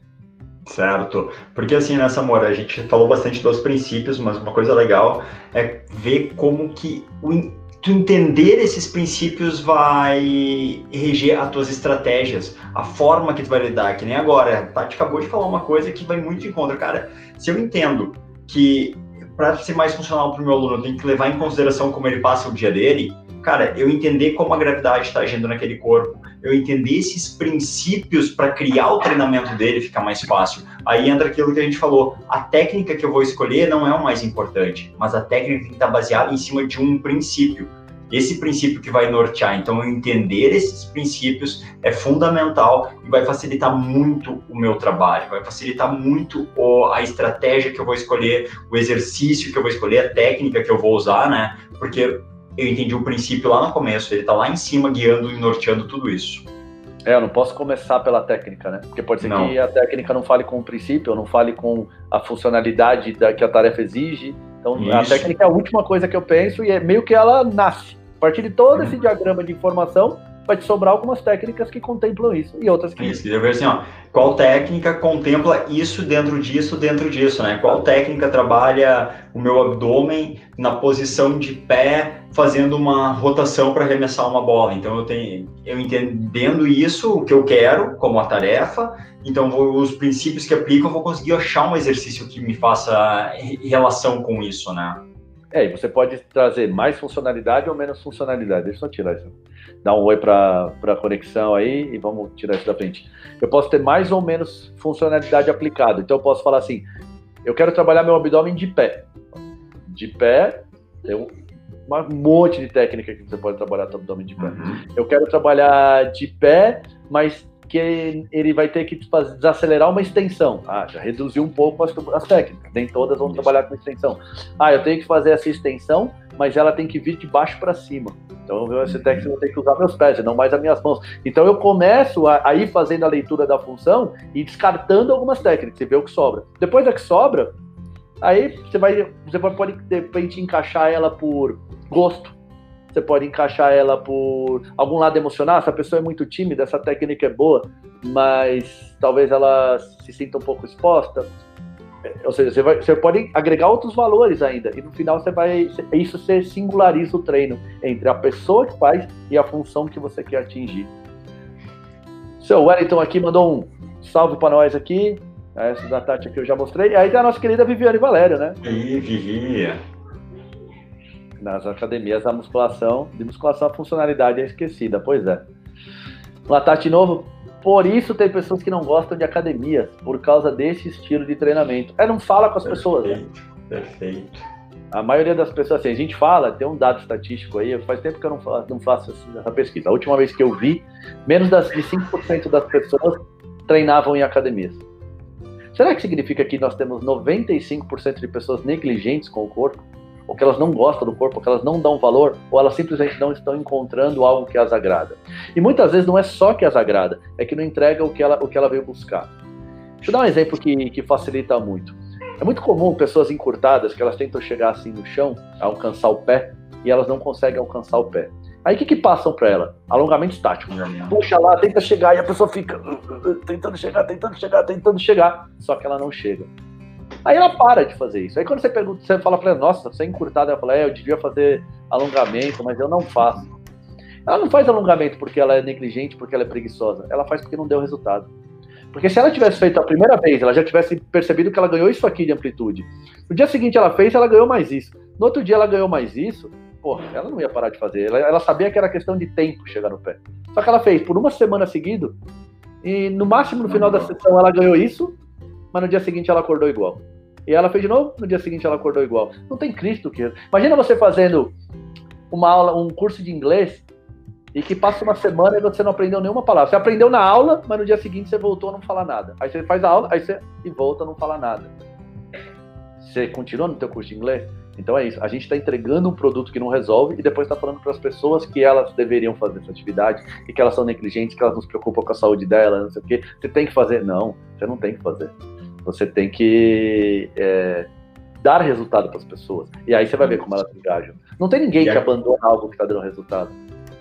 Certo. Porque assim, nessa Moura, a gente falou bastante dos princípios, mas uma coisa legal é ver como que o tu entender esses princípios vai reger as tuas estratégias, a forma que tu vai lidar, que nem agora. A Tati acabou de falar uma coisa que vai muito em contra. Cara, se eu entendo que para ser mais funcional para o meu aluno, eu tenho que levar em consideração como ele passa o dia dele, cara, eu entender como a gravidade está agindo naquele corpo, eu entender esses princípios para criar o treinamento dele fica mais fácil. Aí entra aquilo que a gente falou, a técnica que eu vou escolher não é o mais importante, mas a técnica tem que estar tá baseada em cima de um princípio. Esse princípio que vai nortear. Então, entender esses princípios é fundamental e vai facilitar muito o meu trabalho, vai facilitar muito a estratégia que eu vou escolher, o exercício que eu vou escolher, a técnica que eu vou usar, né? Porque eu entendi o princípio lá no começo, ele está lá em cima guiando e norteando tudo isso. É, eu não posso começar pela técnica, né? Porque pode ser não. que a técnica não fale com o princípio, não fale com a funcionalidade da, que a tarefa exige. Então, isso. a técnica é a última coisa que eu penso e é meio que ela nasce. A partir de todo esse uhum. diagrama de informação, vai te sobrar algumas técnicas que contemplam isso e outras que. Isso, eu ver assim, ó, qual técnica contempla isso dentro disso, dentro disso, né? Qual técnica trabalha o meu abdômen na posição de pé, fazendo uma rotação para arremessar uma bola. Então eu tenho, eu entendendo isso, o que eu quero como a tarefa, então vou, os princípios que aplico, eu vou conseguir achar um exercício que me faça relação com isso, né? É, e você pode trazer mais funcionalidade ou menos funcionalidade. Deixa eu tirar isso. Dá um oi para a conexão aí e vamos tirar isso da frente. Eu posso ter mais ou menos funcionalidade aplicada. Então eu posso falar assim: eu quero trabalhar meu abdômen de pé. De pé, tem um monte de técnica que você pode trabalhar o abdômen de pé. Uhum. Eu quero trabalhar de pé, mas que ele vai ter que desacelerar uma extensão. Ah, já reduziu um pouco as, as técnicas, nem todas vão Isso. trabalhar com extensão. Ah, eu tenho que fazer essa extensão, mas ela tem que vir de baixo para cima. Então, eu, esse técnico eu vou ter que usar meus pés, não mais as minhas mãos. Então, eu começo a, a ir fazendo a leitura da função e descartando algumas técnicas e ver o que sobra. Depois da que sobra, aí você vai, você pode, de repente, encaixar ela por gosto você pode encaixar ela por algum lado emocional. Se a pessoa é muito tímida, essa técnica é boa, mas talvez ela se sinta um pouco exposta. Ou seja, você, vai, você pode agregar outros valores ainda. E no final você vai. Isso você singulariza o treino entre a pessoa que faz e a função que você quer atingir. Seu Wellington aqui mandou um salve para nós aqui. Essa da Tati que eu já mostrei. E aí tem a nossa querida Viviane Valério, né? E Vivi nas academias a musculação, de musculação a funcionalidade é esquecida, pois é. Latate novo, por isso tem pessoas que não gostam de academias, por causa desse estilo de treinamento. É, não fala com as perfeito, pessoas. Né? Perfeito. A maioria das pessoas, assim, a gente fala, tem um dado estatístico aí, faz tempo que eu não faço, não faço essa pesquisa. A última vez que eu vi, menos das, de 5% das pessoas treinavam em academias. Será que significa que nós temos 95% de pessoas negligentes com o corpo? Ou que elas não gostam do corpo, ou que elas não dão valor, ou elas simplesmente não estão encontrando algo que as agrada. E muitas vezes não é só que as agrada, é que não entrega o que ela, o que ela veio buscar. Deixa eu dar um exemplo que, que facilita muito. É muito comum pessoas encurtadas que elas tentam chegar assim no chão, alcançar o pé, e elas não conseguem alcançar o pé. Aí o que, que passam para ela? Alongamento estático. Puxa lá, tenta chegar, e a pessoa fica uh, uh, tentando chegar, tentando chegar, tentando chegar, só que ela não chega. Aí ela para de fazer isso. Aí quando você pergunta, você fala para ela, nossa, você é encurtada, ela fala, é, eu devia fazer alongamento, mas eu não faço. Ela não faz alongamento porque ela é negligente, porque ela é preguiçosa. Ela faz porque não deu resultado. Porque se ela tivesse feito a primeira vez, ela já tivesse percebido que ela ganhou isso aqui de amplitude. No dia seguinte ela fez, ela ganhou mais isso. No outro dia ela ganhou mais isso. Pô, ela não ia parar de fazer. Ela, ela sabia que era questão de tempo chegar no pé. Só que ela fez por uma semana seguido. E no máximo no final da sessão ela ganhou isso mas no dia seguinte ela acordou igual. E ela fez de novo, no dia seguinte ela acordou igual. Não tem Cristo que. Imagina você fazendo uma aula, um curso de inglês e que passa uma semana e você não aprendeu nenhuma palavra. Você aprendeu na aula, mas no dia seguinte você voltou a não falar nada. Aí você faz a aula, aí você e volta a não falar nada. Você continua no teu curso de inglês? Então é isso. A gente está entregando um produto que não resolve e depois está falando para as pessoas que elas deveriam fazer essa atividade e que elas são negligentes, que elas não se preocupam com a saúde delas, não sei o quê. Você tem que fazer? Não, você não tem que fazer. Você tem que é, dar resultado para as pessoas. E aí você vai ver como elas engajam. Não tem ninguém que abandona algo que está dando resultado.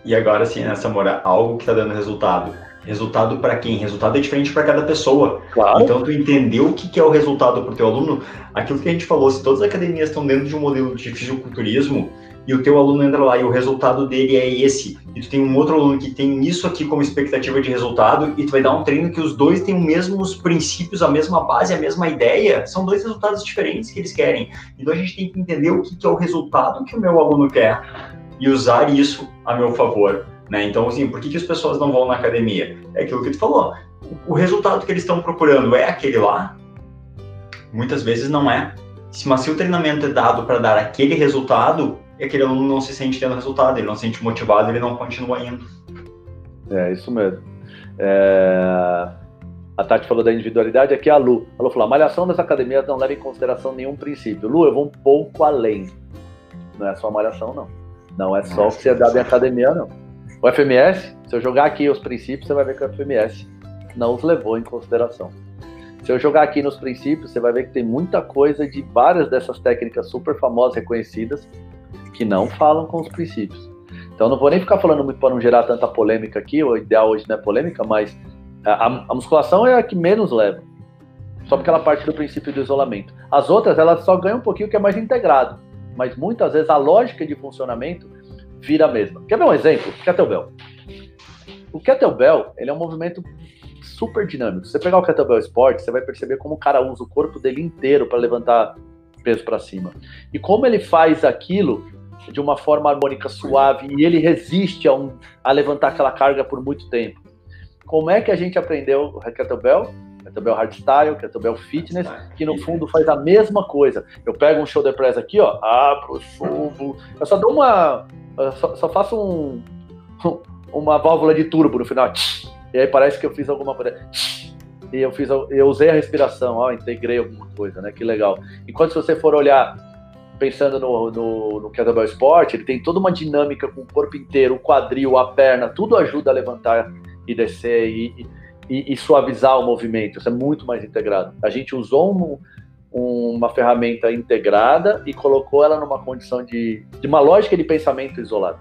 E agora sim, nessa mora, algo que está dando resultado. Resultado para quem? Resultado é diferente para cada pessoa. Claro. Então, tu entender o que é o resultado para o teu aluno, aquilo que a gente falou, se todas as academias estão dentro de um modelo de fisiculturismo, e o teu aluno entra lá e o resultado dele é esse, e tu tem um outro aluno que tem isso aqui como expectativa de resultado, e tu vai dar um treino que os dois têm os mesmos princípios, a mesma base, a mesma ideia, são dois resultados diferentes que eles querem. Então a gente tem que entender o que, é o resultado que o meu aluno quer e usar isso a meu favor. Né? Então, assim, por que, que as pessoas não vão na academia? É aquilo que tu falou. O resultado que eles estão procurando é aquele lá? Muitas vezes não é. Mas se o treinamento é dado para dar aquele resultado, e aquele aluno não se sente tendo resultado, ele não se sente motivado, ele não continua indo. É, isso mesmo. É... A Tati falou da individualidade, aqui é a Lu. A Lu falou, a malhação das academias não leva em consideração nenhum princípio. Lu, eu vou um pouco além. Não é só malhação, não. Não é só o você dá em academia, não. O FMS, se eu jogar aqui os princípios, você vai ver que o FMS não os levou em consideração. Se eu jogar aqui nos princípios, você vai ver que tem muita coisa de várias dessas técnicas super famosas, reconhecidas, que não falam com os princípios. Então não vou nem ficar falando muito para não gerar tanta polêmica aqui, o ideal hoje não é polêmica, mas a, a musculação é a que menos leva. Só porque ela parte do princípio do isolamento. As outras, elas só ganham um pouquinho que é mais integrado. Mas muitas vezes a lógica de funcionamento vira a mesma. Quer ver um exemplo? Kettlebell. O kettlebell, ele é um movimento super dinâmico. Se você pegar o kettlebell sport, você vai perceber como o cara usa o corpo dele inteiro para levantar peso para cima. E como ele faz aquilo de uma forma harmônica suave e ele resiste a, um, a levantar aquela carga por muito tempo. Como é que a gente aprendeu o kettlebell? Kettlebell Hardstyle, Kettlebell Fitness, que no fundo faz a mesma coisa. Eu pego um shoulder press aqui, ó, abro, subo, eu só dou uma, só, só, faço um, *laughs* uma válvula de turbo no final, e aí parece que eu fiz alguma coisa. E eu fiz, eu usei a respiração, ó, integrei alguma coisa, né? Que legal. Enquanto se você for olhar, pensando no, no, no Kettlebell Sport, ele tem toda uma dinâmica com o corpo inteiro, o quadril, a perna, tudo ajuda a levantar e descer e, e, e suavizar o movimento. Isso é muito mais integrado. A gente usou um, uma ferramenta integrada e colocou ela numa condição de, de uma lógica de pensamento isolado.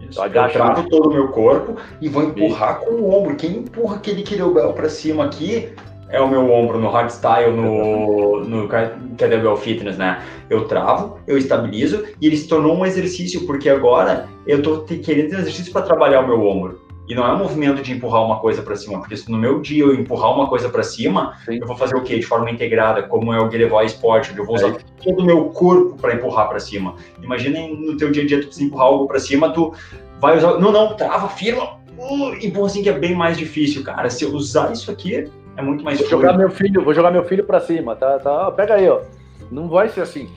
Eu travo todo o meu corpo e vou empurrar Isso. com o ombro. Quem empurra aquele kettlebell para cima aqui é o meu ombro no hardstyle, no, no kettlebell fitness, né? Eu travo, eu estabilizo e ele se tornou um exercício, porque agora eu tô querendo um exercício para trabalhar o meu ombro. E não é um movimento de empurrar uma coisa para cima, porque se no meu dia eu empurrar uma coisa para cima, Sim. eu vou fazer o quê? De forma integrada, como é o Guilherme Sport, onde eu vou usar é todo o meu corpo para empurrar para cima. Imagina no teu dia a dia tu precisa empurrar algo para cima, tu vai usar, não, não, trava, firma, uh, empurra assim que é bem mais difícil, cara. Se eu usar isso aqui, é muito mais vou jogar meu filho, vou jogar meu filho para cima, tá, tá? Pega aí, ó. Não vai ser assim.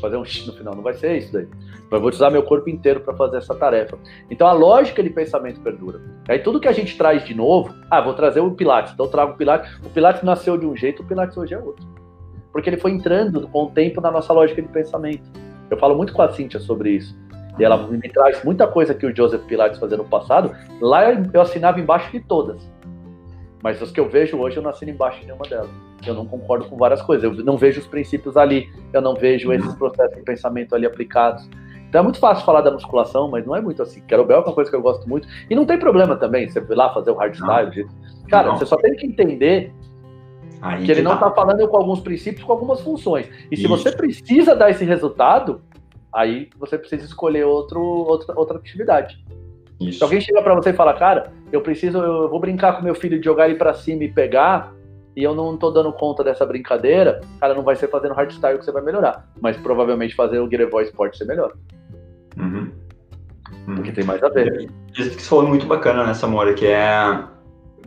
Fazer um no final, não vai ser isso daí. Eu vou usar meu corpo inteiro para fazer essa tarefa. Então a lógica de pensamento perdura. Aí tudo que a gente traz de novo, ah, vou trazer o Pilates, então eu trago o Pilates. O Pilates nasceu de um jeito, o Pilates hoje é outro. Porque ele foi entrando com o tempo na nossa lógica de pensamento. Eu falo muito com a Cíntia sobre isso. E ela me traz muita coisa que o Joseph Pilates fazia no passado. Lá eu assinava embaixo de todas. Mas as que eu vejo hoje, eu não assino embaixo de nenhuma delas. Eu não concordo com várias coisas. Eu não vejo os princípios ali. Eu não vejo esses processos de pensamento ali aplicados. Então é muito fácil falar da musculação, mas não é muito assim. Kettlebell é uma coisa que eu gosto muito. E não tem problema também, você ir lá fazer o hardstyle. Cara, não. você só tem que entender Aí que ele não está tá falando com alguns princípios, com algumas funções. E Isso. se você precisa dar esse resultado, aí você precisa escolher outro, outra, outra atividade. Isso. Se alguém chega para você e fala, cara, eu preciso, eu vou brincar com meu filho de jogar ele para cima e pegar, e eu não tô dando conta dessa brincadeira, cara, não vai ser fazendo hardstyle que você vai melhorar, mas provavelmente fazer o Voice Sport você melhora. Uhum. Uhum. Porque tem mais a ver. Isso que você falou muito bacana nessa né, Mora, que é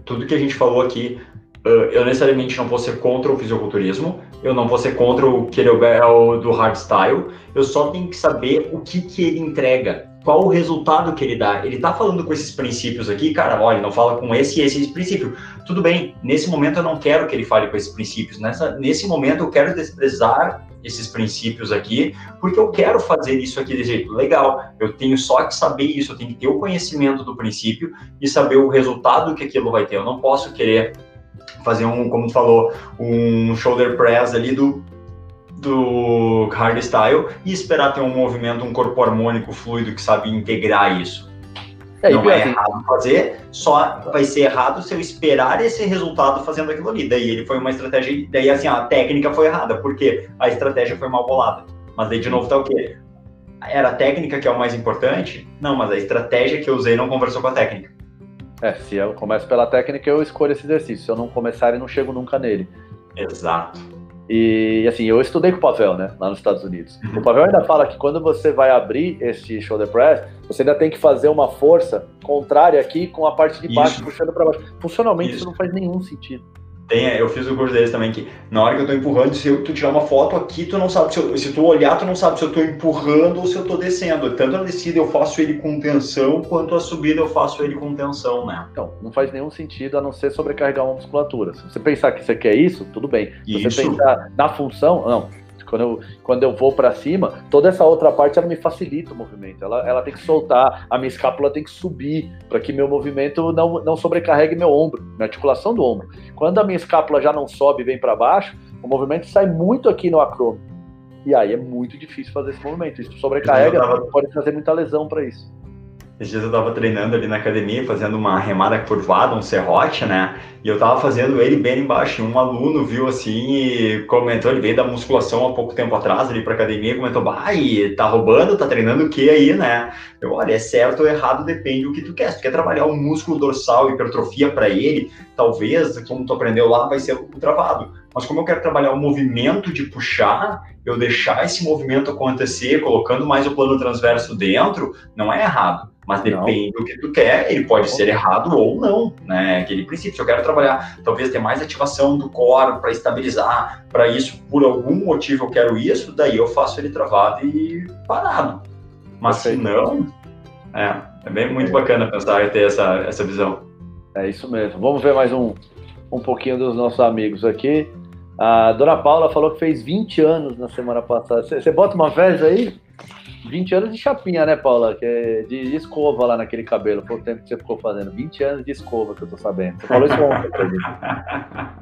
tudo que a gente falou aqui. Eu necessariamente não vou ser contra o fisiculturismo, eu não vou ser contra o que ele é o do hardstyle, eu só tenho que saber o que, que ele entrega, qual o resultado que ele dá. Ele tá falando com esses princípios aqui, cara, olha, não fala com esse e esse, esse princípio. Tudo bem, nesse momento eu não quero que ele fale com esses princípios, nessa, nesse momento eu quero desprezar esses princípios aqui, porque eu quero fazer isso aqui de jeito legal. Eu tenho só que saber isso, eu tenho que ter o conhecimento do princípio e saber o resultado que aquilo vai ter. Eu não posso querer fazer um, como tu falou, um shoulder press ali do do hardstyle e esperar ter um movimento, um corpo harmônico fluido que sabe integrar isso. É, não é errado fazer, só vai ser errado se eu esperar esse resultado fazendo aquilo ali. Daí ele foi uma estratégia, daí assim, a técnica foi errada, porque a estratégia foi mal bolada. Mas daí de novo tá o quê? Era a técnica que é o mais importante? Não, mas a estratégia que eu usei não conversou com a técnica. É, se eu começo pela técnica, eu escolho esse exercício. Se eu não começar, eu não chego nunca nele. Exato. E assim, eu estudei com o Pavel, né, lá nos Estados Unidos. Uhum. O Pavel ainda fala que quando você vai abrir esse shoulder press, você ainda tem que fazer uma força contrária aqui com a parte de baixo isso. puxando para baixo. Funcionalmente isso. isso não faz nenhum sentido. Tem, eu fiz o curso deles também, que na hora que eu tô empurrando, se eu, tu tirar uma foto aqui, tu não sabe se, eu, se tu olhar, tu não sabe se eu tô empurrando ou se eu tô descendo. Tanto a descida eu faço ele com tensão, quanto a subida eu faço ele com tensão, né? Então, não faz nenhum sentido a não ser sobrecarregar uma musculatura. Se você pensar que você quer isso, tudo bem. Se isso. você pensar na função, não quando eu, quando eu vou para cima, toda essa outra parte ela me facilita o movimento. Ela, ela tem que soltar, a minha escápula tem que subir para que meu movimento não, não sobrecarregue meu ombro, minha articulação do ombro. Quando a minha escápula já não sobe e vem para baixo, o movimento sai muito aqui no acrômio. E aí é muito difícil fazer esse movimento. Isso sobrecarrega, tava... pode trazer muita lesão para isso. Esses dias eu tava treinando ali na academia, fazendo uma remada curvada, um serrote, né? E eu tava fazendo ele bem embaixo. Um aluno viu assim e comentou, ele veio da musculação há pouco tempo atrás ali pra academia e comentou, vai, tá roubando, tá treinando o que aí, né? Eu, olha, é certo ou errado, depende do que tu quer. Se tu quer trabalhar o músculo dorsal, hipertrofia para ele, talvez, como tu aprendeu lá, vai ser o travado. Mas como eu quero trabalhar o movimento de puxar, eu deixar esse movimento acontecer, colocando mais o plano transverso dentro, não é errado. Mas depende não. do que tu quer, ele pode ser errado ou não, né? Aquele princípio. Se eu quero trabalhar, talvez ter mais ativação do core para estabilizar, para isso, por algum motivo eu quero isso, daí eu faço ele travado e parado. Mas se não, é, É bem muito bacana pensar e ter essa, essa visão. É isso mesmo. Vamos ver mais um, um pouquinho dos nossos amigos aqui. A dona Paula falou que fez 20 anos na semana passada. Você bota uma vez aí? 20 anos de chapinha, né, Paula? Que é de escova lá naquele cabelo. Foi o tempo que você ficou fazendo. 20 anos de escova, que eu tô sabendo. Você falou isso ontem pra.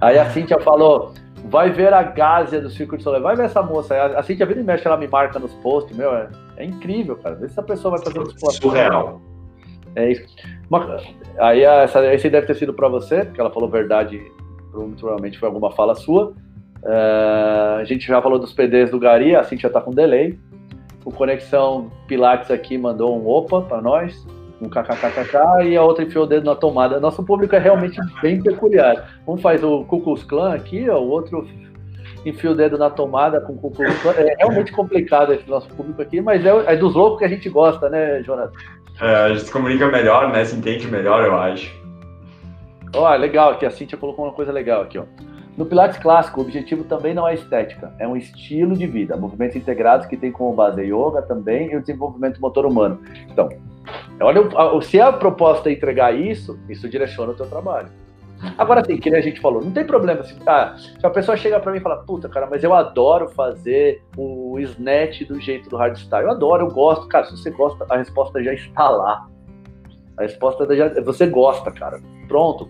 Aí a Cíntia falou: vai ver a Gásia do de Soleil. Vai ver essa moça. A Cíntia vira e mexe, ela me marca nos posts. Meu, é, é incrível, cara. Vê se essa pessoa vai fazer musculação. Surreal. É isso. Aí essa, esse deve ter sido para você, porque ela falou verdade provavelmente foi alguma fala sua. Uh, a gente já falou dos PDs do Gari, a Cintia tá com delay. O Conexão Pilates aqui mandou um opa para nós, um kkkk, e a outra enfiou o dedo na tomada. Nosso público é realmente bem peculiar. Um faz o Cucus Clan aqui, ó, o outro enfia o dedo na tomada com o. É realmente complicado esse nosso público aqui, mas é, é dos loucos que a gente gosta, né, Jonathan? É, a gente se comunica melhor, né? Se entende melhor, eu acho. Ó, legal aqui, a Cintia colocou uma coisa legal aqui, ó. No Pilates clássico, o objetivo também não é estética, é um estilo de vida, movimentos integrados que tem como base a yoga também e o desenvolvimento motor humano. Então, olha, se a proposta é entregar isso, isso direciona o teu trabalho. Agora sim, que a gente falou, não tem problema se, ah, se a pessoa chega para mim e fala, puta, cara, mas eu adoro fazer o snatch do jeito do hardstyle. Eu adoro, eu gosto. Cara, se você gosta, a resposta já está lá. A resposta já. Você gosta, cara. Pronto.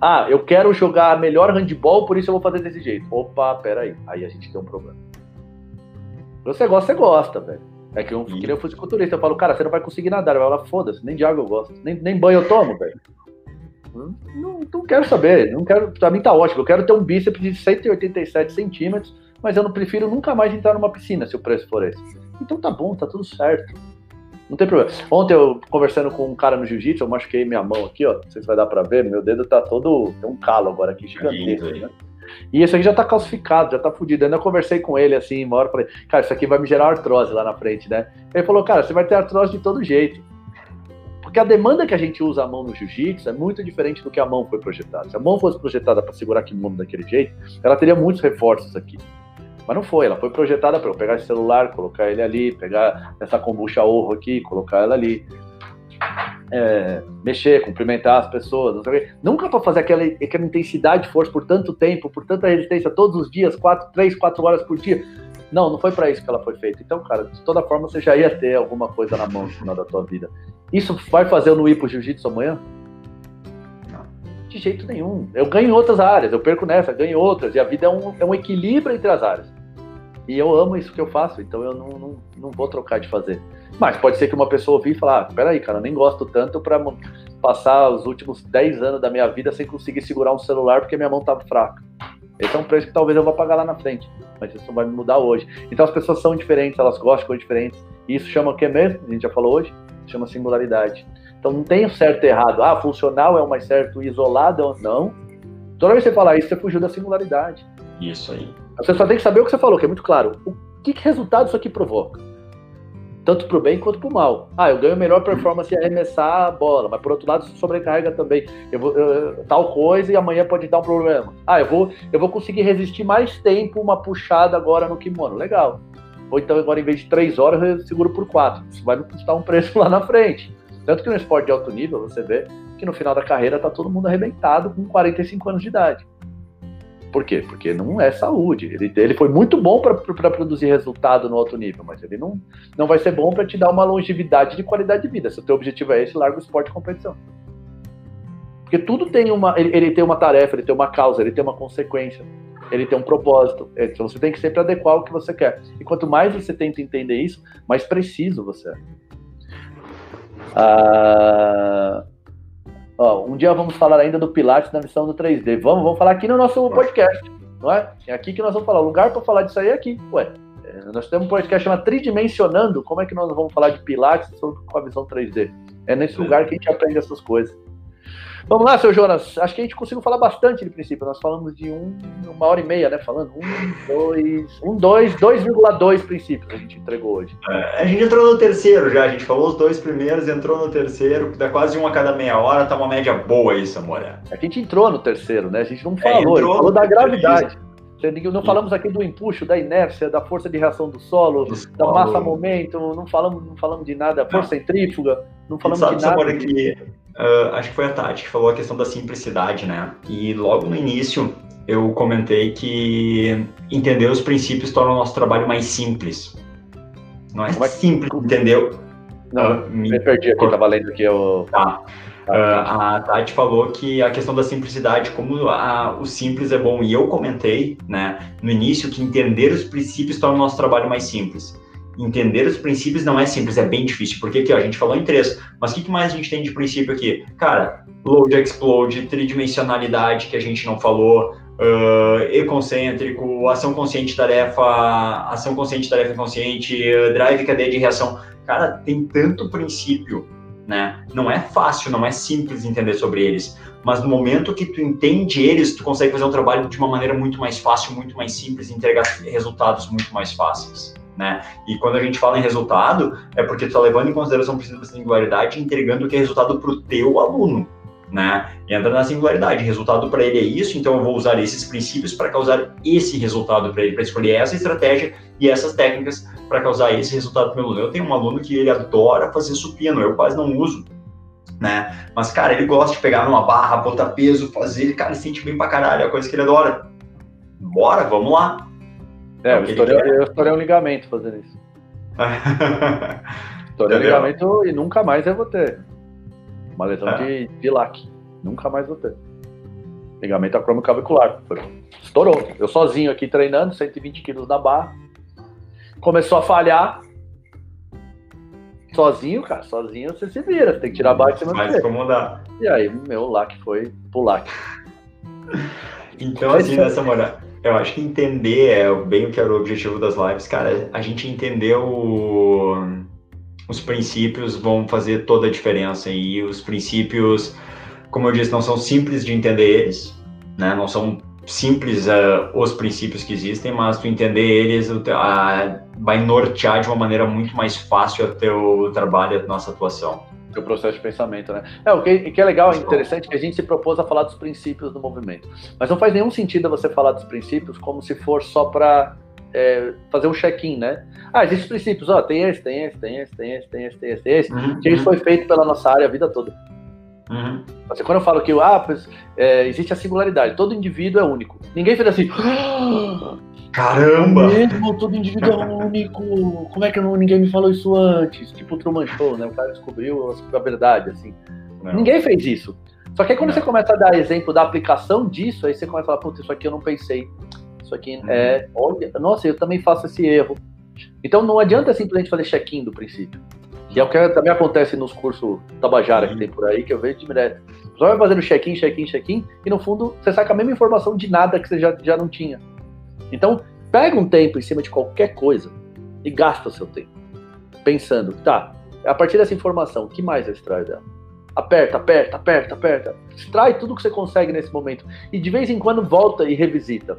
Ah, eu quero jogar melhor handball, por isso eu vou fazer desse jeito. Opa, peraí. Aí a gente tem um problema. Você gosta, você gosta, velho. É que eu, que eu fisiculturista, eu falo, cara, você não vai conseguir nadar. Eu falo, foda-se, nem de água eu gosto. Nem, nem banho eu tomo, velho. Não, não quero saber. Não quero. Pra mim tá ótimo. Eu quero ter um bíceps de 187 centímetros, mas eu não prefiro nunca mais entrar numa piscina se o preço for esse. Então tá bom, tá tudo certo. Não tem problema. Ontem eu conversando com um cara no jiu-jitsu, eu machuquei minha mão aqui, ó. Não sei se vai dar pra ver, meu dedo tá todo. Tem um calo agora aqui gigantesco, né? E esse aqui já tá calcificado, já tá fudido. Ainda conversei com ele assim, uma hora, falei, cara, isso aqui vai me gerar artrose lá na frente, né? Ele falou, cara, você vai ter artrose de todo jeito. Porque a demanda que a gente usa a mão no jiu-jitsu é muito diferente do que a mão foi projetada. Se a mão fosse projetada para segurar mundo daquele jeito, ela teria muitos reforços aqui. Mas não foi, ela foi projetada para eu pegar esse celular, colocar ele ali, pegar essa kombucha orro aqui, colocar ela ali. É, mexer, cumprimentar as pessoas, Nunca para fazer aquela, aquela intensidade de força por tanto tempo, por tanta resistência, todos os dias, quatro, três, quatro horas por dia. Não, não foi para isso que ela foi feita. Então, cara, de toda forma, você já ia ter alguma coisa na mão no final da tua vida. Isso vai fazer eu não ir pro jiu-jitsu amanhã? De jeito nenhum. Eu ganho em outras áreas, eu perco nessa, ganho em outras. E a vida é um, é um equilíbrio entre as áreas. E eu amo isso que eu faço, então eu não, não, não vou trocar de fazer. Mas pode ser que uma pessoa ouvir e falar: ah, peraí, cara, nem gosto tanto para passar os últimos 10 anos da minha vida sem conseguir segurar um celular porque minha mão estava fraca. Esse é um preço que talvez eu vá pagar lá na frente, mas isso não vai me mudar hoje. Então as pessoas são diferentes, elas gostam de coisas diferentes. E isso chama o que mesmo? A gente já falou hoje? Chama singularidade. Então não tem o certo e errado. Ah, funcional é o mais certo, isolado é o... Não. Toda vez que você falar isso, você fugiu da singularidade. Isso aí. Você só tem que saber o que você falou, que é muito claro. O que, que resultado isso aqui provoca? Tanto para o bem quanto para o mal. Ah, eu ganho melhor performance em arremessar a bola, mas por outro lado isso sobrecarrega também. Eu vou, eu, tal coisa e amanhã pode dar um problema. Ah, eu vou, eu vou conseguir resistir mais tempo uma puxada agora no kimono. Legal. Ou então agora em vez de três horas eu seguro por quatro. Isso vai me custar um preço *laughs* lá na frente. Tanto que no esporte de alto nível você vê que no final da carreira tá todo mundo arrebentado com 45 anos de idade. Por quê? Porque não é saúde. Ele, ele foi muito bom para produzir resultado no alto nível, mas ele não, não vai ser bom para te dar uma longevidade de qualidade de vida. Se o teu objetivo é esse, larga o esporte de competição. Porque tudo tem uma. Ele, ele, tem uma tarefa, ele tem uma causa, ele tem uma consequência, ele tem um propósito. Então você tem que sempre adequar o que você quer. E quanto mais você tenta entender isso, mais preciso você é. Ah, Ó, um dia vamos falar ainda do Pilates na missão do 3D. Vamos, vamos falar aqui no nosso podcast, não é? É aqui que nós vamos falar. O lugar para falar disso aí é aqui. Ué, é, nós temos um podcast chamado Tridimensionando. Como é que nós vamos falar de Pilates com a visão 3D? É nesse lugar que a gente aprende essas coisas. Vamos lá, seu Jonas. Acho que a gente conseguiu falar bastante de princípio. Nós falamos de um, uma hora e meia, né? Falando um, dois, um, dois, 2,2 princípios a gente entregou hoje. É, a gente entrou no terceiro já. A gente falou os dois primeiros, entrou no terceiro, que dá quase um a cada meia hora, tá uma média boa isso, amor. É que a gente entrou no terceiro, né? A gente não falou, é, falou da gravidade. Não falamos aqui do empuxo, da inércia, da força de reação do solo, do da solo. massa momento, não falamos, não falamos de nada, força centrífuga, não falamos sabe, de nada. Sabe, que, uh, acho que foi a Tati que falou a questão da simplicidade, né? E logo no início eu comentei que entender os princípios torna o nosso trabalho mais simples. Não é, é simples, entendeu? Não, uh, me perdi aqui, tava lendo aqui o... Tá. Uh, a Tati falou que a questão da simplicidade, como a, o simples é bom, e eu comentei né, no início que entender os princípios torna o nosso trabalho mais simples. Entender os princípios não é simples, é bem difícil, porque aqui ó, a gente falou em três, mas o que, que mais a gente tem de princípio aqui? Cara, load explode, tridimensionalidade que a gente não falou, uh, e-concêntrico, ação consciente tarefa, ação consciente tarefa inconsciente, uh, drive cadeia de reação. Cara, tem tanto princípio né? Não é fácil, não é simples entender sobre eles, mas no momento que tu entende eles, tu consegue fazer um trabalho de uma maneira muito mais fácil, muito mais simples, entregar resultados muito mais fáceis. Né? E quando a gente fala em resultado, é porque tu está levando em consideração o princípio da singularidade e entregando o que é resultado para o teu aluno né? Entra na singularidade. Resultado para ele é isso, então eu vou usar esses princípios para causar esse resultado para ele, para escolher essa estratégia e essas técnicas para causar esse resultado para o meu aluno. Eu tenho um aluno que ele adora fazer supino, eu quase não uso. Né? Mas, cara, ele gosta de pegar numa barra, botar peso, fazer, cara, ele sente bem pra caralho, é a coisa que ele adora. Bora, vamos lá. É, eu estourei, eu estourei um ligamento fazendo isso. *laughs* estourei um ligamento e nunca mais eu vou ter. Uma lesão é. de, de LAC. Nunca mais vou ter. Ligamento acromioclavicular. Estourou. Eu sozinho aqui treinando, 120 quilos na barra. Começou a falhar. Sozinho, cara, sozinho você se vira. Você tem que tirar de cima Vai incomodar. E aí, meu LAC foi pro LAC. Então, assim, nessa moral, eu acho que entender é bem o que era o objetivo das lives, cara. A gente entendeu o os princípios vão fazer toda a diferença. E os princípios, como eu disse, não são simples de entender eles, né? Não são simples uh, os princípios que existem, mas tu entender eles uh, vai nortear de uma maneira muito mais fácil o teu trabalho, a nossa atuação. O processo de pensamento, né? É, o que, que é legal, é interessante, que a gente se propôs a falar dos princípios do movimento. Mas não faz nenhum sentido você falar dos princípios como se for só para é, fazer um check-in, né? Ah, existem princípios, ó, tem esse, tem esse, tem esse, tem esse, tem esse, tem esse, tem esse, uhum, que isso foi feito pela nossa área a vida toda. Uhum. Assim, quando eu falo que ah, é, existe a singularidade, todo indivíduo é único. Ninguém fez assim. *gasps* Caramba! Mesmo todo indivíduo é único. Como é que não, ninguém me falou isso antes? Tipo o Truman Show, né? O cara descobriu a verdade, assim. Não. Ninguém fez isso. Só que aí quando não. você começa a dar exemplo da aplicação disso, aí você começa a falar, putz, isso aqui eu não pensei. Isso aqui uhum. é. Olha, nossa, eu também faço esse erro. Então não adianta simplesmente fazer check-in do princípio. Que é o que também acontece nos cursos Tabajara uhum. que tem por aí, que eu vejo direto. Você vai fazendo check-in, check-in, check-in, e no fundo você sai com a mesma informação de nada que você já, já não tinha. Então, pega um tempo em cima de qualquer coisa e gasta o seu tempo. Pensando, tá, a partir dessa informação, o que mais eu extraio dela? Aperta, aperta, aperta, aperta. Extrai tudo que você consegue nesse momento. E de vez em quando volta e revisita.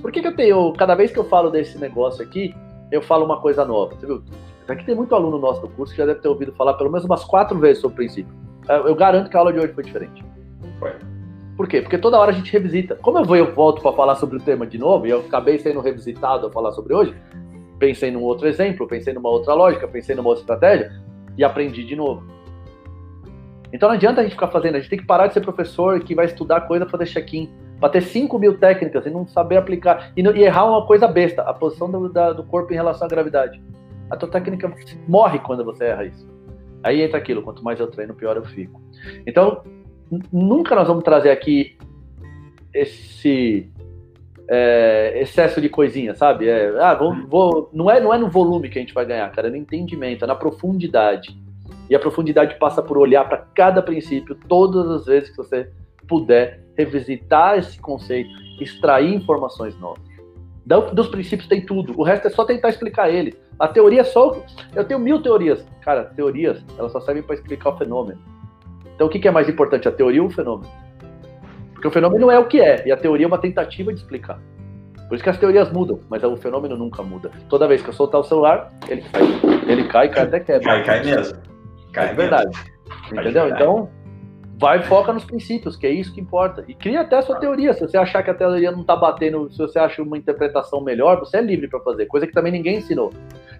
Por que, que eu tenho, cada vez que eu falo desse negócio aqui, eu falo uma coisa nova? Você viu? Aqui tem muito aluno nosso do curso que já deve ter ouvido falar pelo menos umas quatro vezes sobre o princípio. Eu garanto que a aula de hoje foi diferente. Foi. Por quê? Porque toda hora a gente revisita. Como eu vou eu volto para falar sobre o tema de novo, e eu acabei sendo revisitado a falar sobre hoje, pensei num outro exemplo, pensei numa outra lógica, pensei numa outra estratégia e aprendi de novo. Então não adianta a gente ficar fazendo, a gente tem que parar de ser professor que vai estudar coisa, fazer check-in para ter 5 mil técnicas e não saber aplicar, e, não, e errar uma coisa besta, a posição do, da, do corpo em relação à gravidade. A tua técnica morre quando você erra isso. Aí entra aquilo, quanto mais eu treino, pior eu fico. Então, nunca nós vamos trazer aqui esse é, excesso de coisinha, sabe? É, ah, vou, vou, não, é, não é no volume que a gente vai ganhar, cara, é no entendimento, é na profundidade. E a profundidade passa por olhar para cada princípio todas as vezes que você puder revisitar esse conceito, extrair informações novas. Dos princípios tem tudo, o resto é só tentar explicar eles. A teoria é só. Eu tenho mil teorias. Cara, teorias, elas só servem para explicar o fenômeno. Então o que é mais importante, a teoria ou o fenômeno? Porque o fenômeno é o que é, e a teoria é uma tentativa de explicar. Por isso que as teorias mudam, mas o fenômeno nunca muda. Toda vez que eu soltar o celular, ele cai. Ele cai, cai até quebra. Cai, cai mesmo. Cai é verdade. Mesmo. Entendeu? Então, vai foca nos princípios, que é isso que importa. E cria até a sua teoria. Se você achar que a teoria não está batendo, se você acha uma interpretação melhor, você é livre para fazer, coisa que também ninguém ensinou.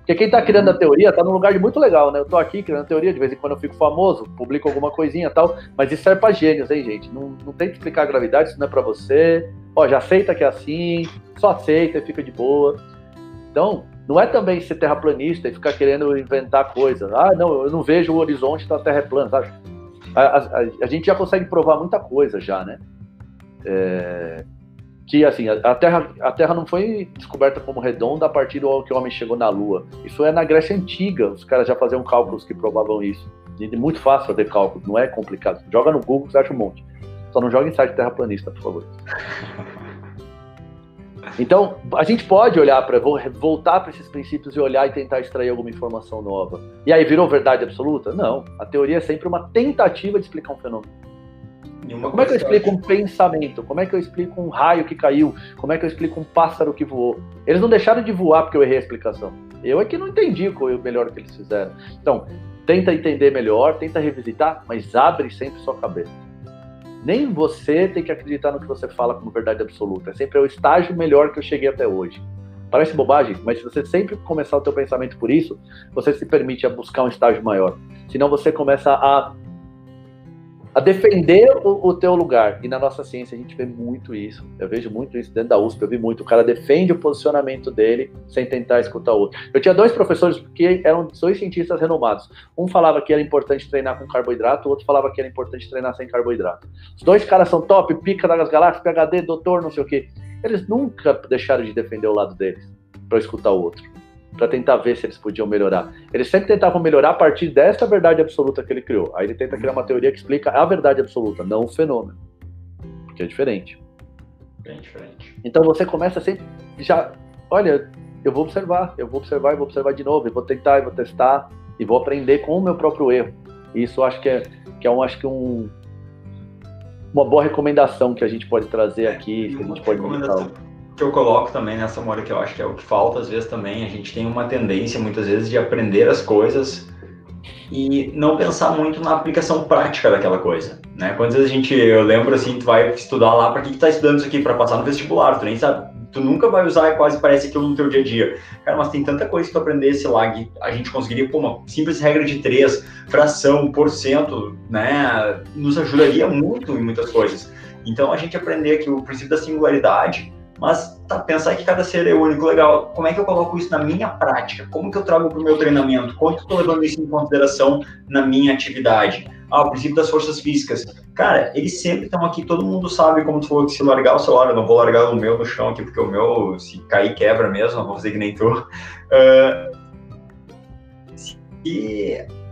Porque quem está criando a teoria está num lugar muito legal, né? Eu estou aqui criando a teoria, de vez em quando eu fico famoso, publico alguma coisinha e tal, mas isso serve para gênios, hein, gente? Não, não tenta explicar a gravidade, isso não é para você. Ó, já aceita que é assim, só aceita e fica de boa. Então, não é também ser terraplanista e ficar querendo inventar coisas. Ah, não, eu não vejo o horizonte da Terra é plana, sabe? A, a, a, gente já consegue provar muita coisa já, né? É, que assim, a, Terra, a Terra não foi descoberta como redonda a partir do que o homem chegou na Lua. Isso é na Grécia Antiga, os caras já faziam cálculos que provavam isso. E é muito fácil fazer cálculo, não é complicado. Joga no Google, você acha um monte. Só não joga em site terraplanista, por favor. *laughs* Então, a gente pode olhar para voltar para esses princípios e olhar e tentar extrair alguma informação nova. E aí virou verdade absoluta? Não. A teoria é sempre uma tentativa de explicar um fenômeno. Como é que eu explico um pensamento? Como é que eu explico um raio que caiu? Como é que eu explico um pássaro que voou? Eles não deixaram de voar porque eu errei a explicação. Eu é que não entendi o melhor que eles fizeram. Então, tenta entender melhor, tenta revisitar, mas abre sempre sua cabeça. Nem você tem que acreditar no que você fala como verdade absoluta. É sempre o estágio melhor que eu cheguei até hoje. Parece bobagem, mas se você sempre começar o teu pensamento por isso, você se permite a buscar um estágio maior. Senão você começa a a defender o, o, teu lugar. E na nossa ciência a gente vê muito isso. Eu vejo muito isso dentro da USP, eu vi muito. O cara defende o posicionamento dele sem tentar escutar o outro. Eu tinha dois professores que eram dois cientistas renomados. Um falava que era importante treinar com carboidrato, o outro falava que era importante treinar sem carboidrato. Os dois caras são top, pica das galáxias, PHD, doutor, não sei o quê. Eles nunca deixaram de defender o lado deles para escutar o outro para tentar ver se eles podiam melhorar. Eles sempre tentavam melhorar a partir dessa verdade absoluta que ele criou. Aí ele tenta criar uma teoria que explica a verdade absoluta, não o fenômeno. Porque é diferente. Bem diferente. Então você começa sempre já, olha, eu vou observar, eu vou observar e vou observar de novo, eu vou tentar, e vou testar e vou aprender com o meu próprio erro. Isso acho que é que é um acho que um uma boa recomendação que a gente pode trazer é, aqui, que a gente pode comentar que eu coloco também nessa hora que eu acho que é o que falta às vezes também, a gente tem uma tendência muitas vezes de aprender as coisas e não pensar muito na aplicação prática daquela coisa, né? Quantas vezes a gente, eu lembro assim, tu vai estudar lá, para que que tá estudando isso aqui para passar no vestibular, tu nem sabe, tu nunca vai usar quase parece aquilo no teu dia a dia. Cara, mas tem tanta coisa que tu aprendesse lá que a gente conseguiria, pô, uma simples regra de três, fração, porcento, né? Nos ajudaria muito em muitas coisas. Então a gente aprender aqui o princípio da singularidade, mas tá, pensar que cada ser é único, legal. Como é que eu coloco isso na minha prática? Como que eu trago para o meu treinamento? Quanto eu tô levando isso em consideração na minha atividade? Ah, o princípio das forças físicas. Cara, eles sempre estão aqui, todo mundo sabe como tu falou que se largar o celular, eu não vou largar o meu no chão aqui, porque o meu, se cair, quebra mesmo, não vou fazer que nem tu. Uh, se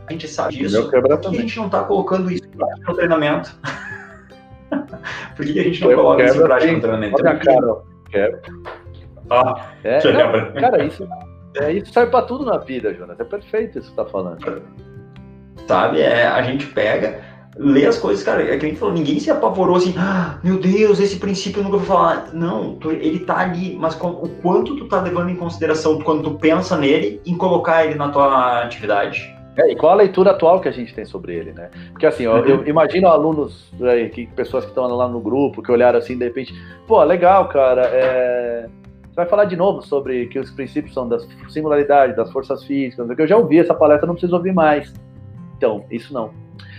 a gente sabe disso, por que a gente não está colocando isso no treinamento? por que a gente não coloca isso em prática no treinamento? *laughs* Olha, cara, quebra. Ah, é, não, cara, isso, é, isso serve para tudo na vida, Jonas. É perfeito isso que você tá falando. Sabe, é, a gente pega, lê as coisas, cara, é que a gente falou, ninguém se apavorou assim, ah, meu Deus, esse princípio eu nunca vou falar. Não, tu, ele tá ali, mas com, o quanto tu tá levando em consideração quando tu pensa nele em colocar ele na tua atividade. É, e qual a leitura atual que a gente tem sobre ele, né? Porque assim, ó, eu imagino alunos, é, que, pessoas que estão lá no grupo, que olharam assim, de repente, pô, legal, cara, é... você vai falar de novo sobre que os princípios são das singularidades, das forças físicas, eu já ouvi essa palestra, não preciso ouvir mais. Então, isso não.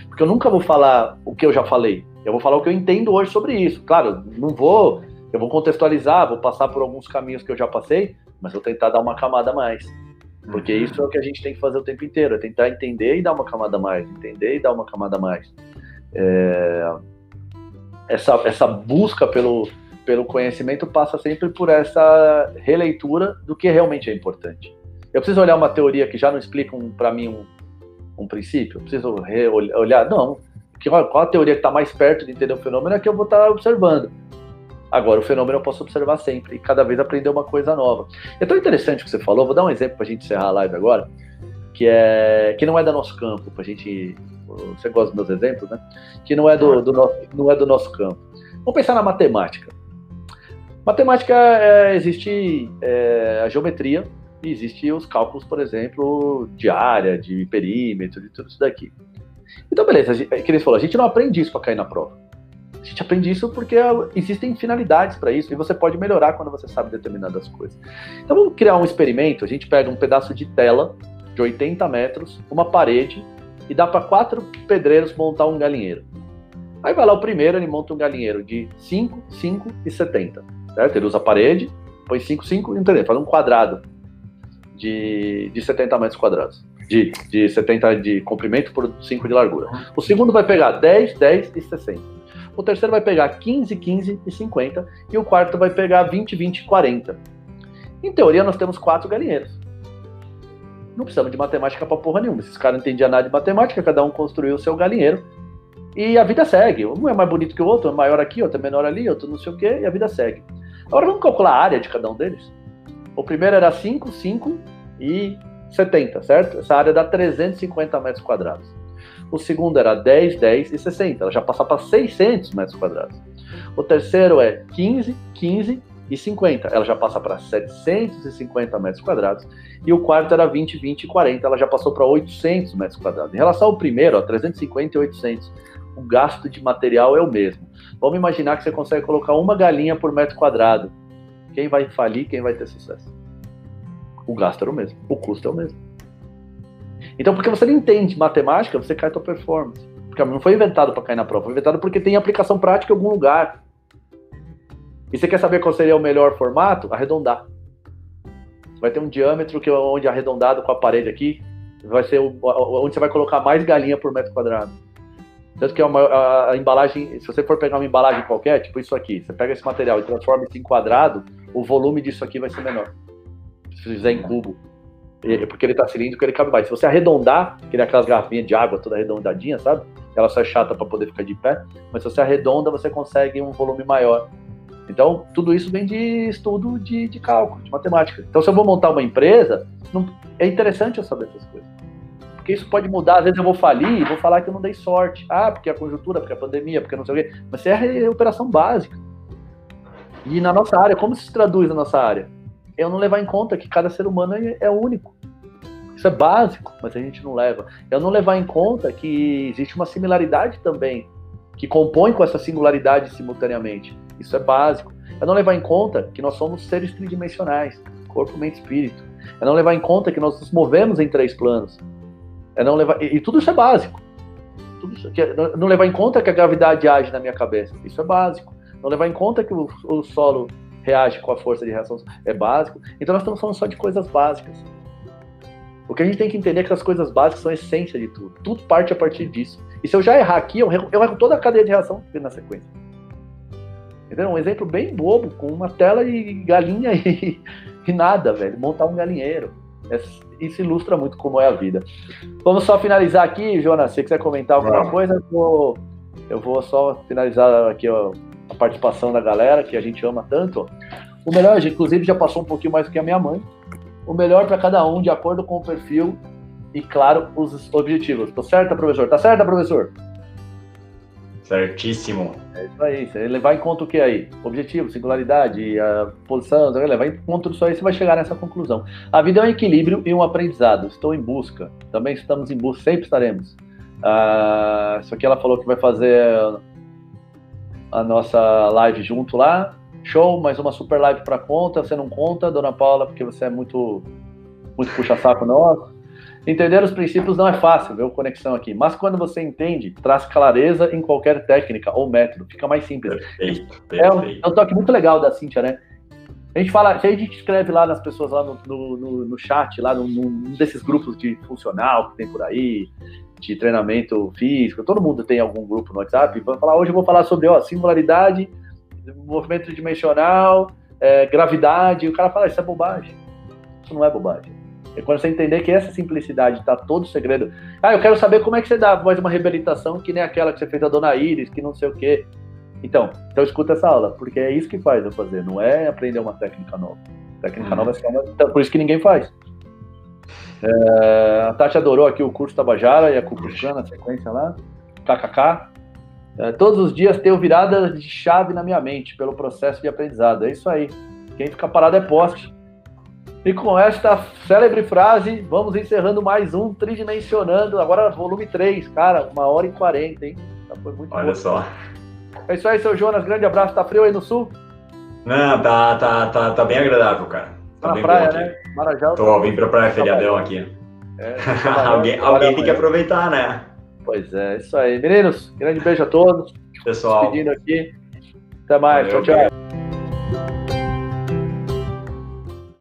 Porque eu nunca vou falar o que eu já falei, eu vou falar o que eu entendo hoje sobre isso. Claro, não vou, eu vou contextualizar, vou passar por alguns caminhos que eu já passei, mas vou tentar dar uma camada a mais. Porque uhum. isso é o que a gente tem que fazer o tempo inteiro, é tentar entender e dar uma camada a mais, entender e dar uma camada a mais. É... Essa, essa busca pelo, pelo conhecimento passa sempre por essa releitura do que realmente é importante. Eu preciso olhar uma teoria que já não explica um, para mim um, um princípio? Eu preciso olhar? Não. Qual a teoria que está mais perto de entender o fenômeno é que eu vou estar tá observando. Agora, o fenômeno eu posso observar sempre e cada vez aprender uma coisa nova. É tão interessante o que você falou, vou dar um exemplo para a gente encerrar a live agora, que, é, que não é do nosso campo, para a gente. Você gosta dos meus exemplos, né? Que não é do, do nosso, não é do nosso campo. Vamos pensar na matemática. Matemática é, existe é, a geometria e existe os cálculos, por exemplo, de área, de perímetro, de tudo isso daqui. Então, beleza, é que eles falou, a gente não aprende isso para cair na prova. A gente aprende isso porque existem finalidades para isso e você pode melhorar quando você sabe determinadas coisas. Então, vamos criar um experimento. A gente pega um pedaço de tela de 80 metros, uma parede e dá para quatro pedreiros montar um galinheiro. Aí vai lá o primeiro, ele monta um galinheiro de 5, 5 e 70. Certo? Ele usa a parede, põe 5, 5 e entendeu? Faz um quadrado de, de 70 metros quadrados. De, de 70 de comprimento por 5 de largura. O segundo vai pegar 10, 10 e 60. O terceiro vai pegar 15, 15 e 50. E o quarto vai pegar 20, 20 e 40. Em teoria, nós temos quatro galinheiros. Não precisamos de matemática pra porra nenhuma. Esses caras não entendiam nada de matemática, cada um construiu o seu galinheiro. E a vida segue. Um é mais bonito que o outro, é maior aqui, outro é menor ali, outro não sei o quê, e a vida segue. Agora vamos calcular a área de cada um deles? O primeiro era 5, 5 e 70, certo? Essa área dá 350 metros quadrados. O segundo era 10, 10 e 60. Ela já passa para 600 metros quadrados. O terceiro é 15, 15 e 50. Ela já passa para 750 metros quadrados. E o quarto era 20, 20 e 40. Ela já passou para 800 metros quadrados. Em relação ao primeiro, ó, 350 e 800, o gasto de material é o mesmo. Vamos imaginar que você consegue colocar uma galinha por metro quadrado. Quem vai falir, quem vai ter sucesso? O gasto era o mesmo, o custo é o mesmo. Então, porque você não entende matemática, você cai a tua performance. Porque não foi inventado para cair na prova, foi inventado porque tem aplicação prática em algum lugar. E você quer saber qual seria o melhor formato? Arredondar. Vai ter um diâmetro que onde arredondado com a parede aqui vai ser o, onde você vai colocar mais galinha por metro quadrado. Tanto que é uma, a, a, embalagem, se você for pegar uma embalagem qualquer, tipo isso aqui, você pega esse material e transforma isso em quadrado, o volume disso aqui vai ser menor. Se fizer em cubo. Porque ele tá cilíndrico, ele cabe mais. Se você arredondar, que nem aquelas garrafinhas de água toda arredondadinha, sabe? Ela só é chata para poder ficar de pé, mas se você arredonda, você consegue um volume maior. Então, tudo isso vem de estudo de, de cálculo, de matemática. Então, se eu vou montar uma empresa, não, é interessante eu saber essas coisas porque isso pode mudar. Às vezes eu vou falir e vou falar que eu não dei sorte. Ah, porque a conjuntura, porque a pandemia, porque não sei o quê. Mas isso é operação básica. E na nossa área, como se traduz na nossa área? Eu não levar em conta que cada ser humano é, é único. Isso é básico, mas a gente não leva. Eu não levar em conta que existe uma similaridade também, que compõe com essa singularidade simultaneamente. Isso é básico. Eu não levar em conta que nós somos seres tridimensionais, corpo, mente espírito. Eu não levar em conta que nós nos movemos em três planos. É não levar, e, e tudo isso é básico. Tudo isso, que não levar em conta que a gravidade age na minha cabeça. Isso é básico. Não levar em conta que o, o solo reage com a força de reação é básico. Então nós estamos falando só de coisas básicas. O que a gente tem que entender é que as coisas básicas são a essência de tudo. Tudo parte a partir disso. E se eu já errar aqui, eu erro, eu erro toda a cadeia de reação que tem na sequência. Entendeu? Um exemplo bem bobo, com uma tela e galinha e, *laughs* e nada, velho. Montar um galinheiro. É, isso ilustra muito como é a vida. Vamos só finalizar aqui, Jonas. Se você quiser comentar alguma coisa, eu vou, eu vou só finalizar aqui ó, a participação da galera, que a gente ama tanto. O melhor, inclusive, já passou um pouquinho mais do que a minha mãe. O melhor para cada um, de acordo com o perfil e, claro, os objetivos. Tá certo, professor? Tá certo, professor? Certíssimo. É isso aí. Você levar em conta o que aí? Objetivo, singularidade, a posição, levar em conta tudo isso aí, você vai chegar nessa conclusão. A vida é um equilíbrio e um aprendizado. Estou em busca. Também estamos em busca, sempre estaremos. Ah, isso aqui ela falou que vai fazer a nossa live junto lá. Show, mais uma super live para conta. Você não conta, dona Paula, porque você é muito, muito puxa-saco nosso. Entender os princípios não é fácil, viu? Conexão aqui. Mas quando você entende, traz clareza em qualquer técnica ou método. Fica mais simples. Perfeito, perfeito. É, um, é um toque muito legal da Cintia, né? A gente fala, se a gente escreve lá nas pessoas lá no, no, no chat, lá num, desses grupos de funcional que tem por aí, de treinamento físico, todo mundo tem algum grupo no WhatsApp. Vamos falar, hoje eu vou falar sobre ó, singularidade, movimento dimensional, é, gravidade. E o cara fala, isso é bobagem. Isso não é bobagem. É quando você entender que essa simplicidade está todo o segredo. Ah, eu quero saber como é que você dá mais uma reabilitação que nem aquela que você fez da Dona Iris, que não sei o quê. Então, então escuta essa aula, porque é isso que faz eu fazer, não é aprender uma técnica nova. Técnica uhum. nova é uma... Então, por isso que ninguém faz. É, a Tati adorou aqui o curso Tabajara e a Cucucana, a sequência lá. KKK. É, todos os dias tenho virada de chave na minha mente pelo processo de aprendizado. É isso aí. Quem fica parado é poste. E com esta célebre frase, vamos encerrando mais um Tridimensionando, agora volume 3, cara, uma hora e quarenta, hein? Foi muito Olha bom. só. É isso aí, seu Jonas, grande abraço, tá frio aí no sul? Não, tá, tá, tá, tá bem agradável, cara. Tá, tá bem praia, né? Marajá. Tô, tá... vim pra praia feriadão aqui. É, *laughs* alguém alguém tem que aproveitar, né? Pois é, isso aí. Meninos, grande beijo a todos. Pessoal. Despedindo aqui. Até mais. Valeu, tchau, tchau.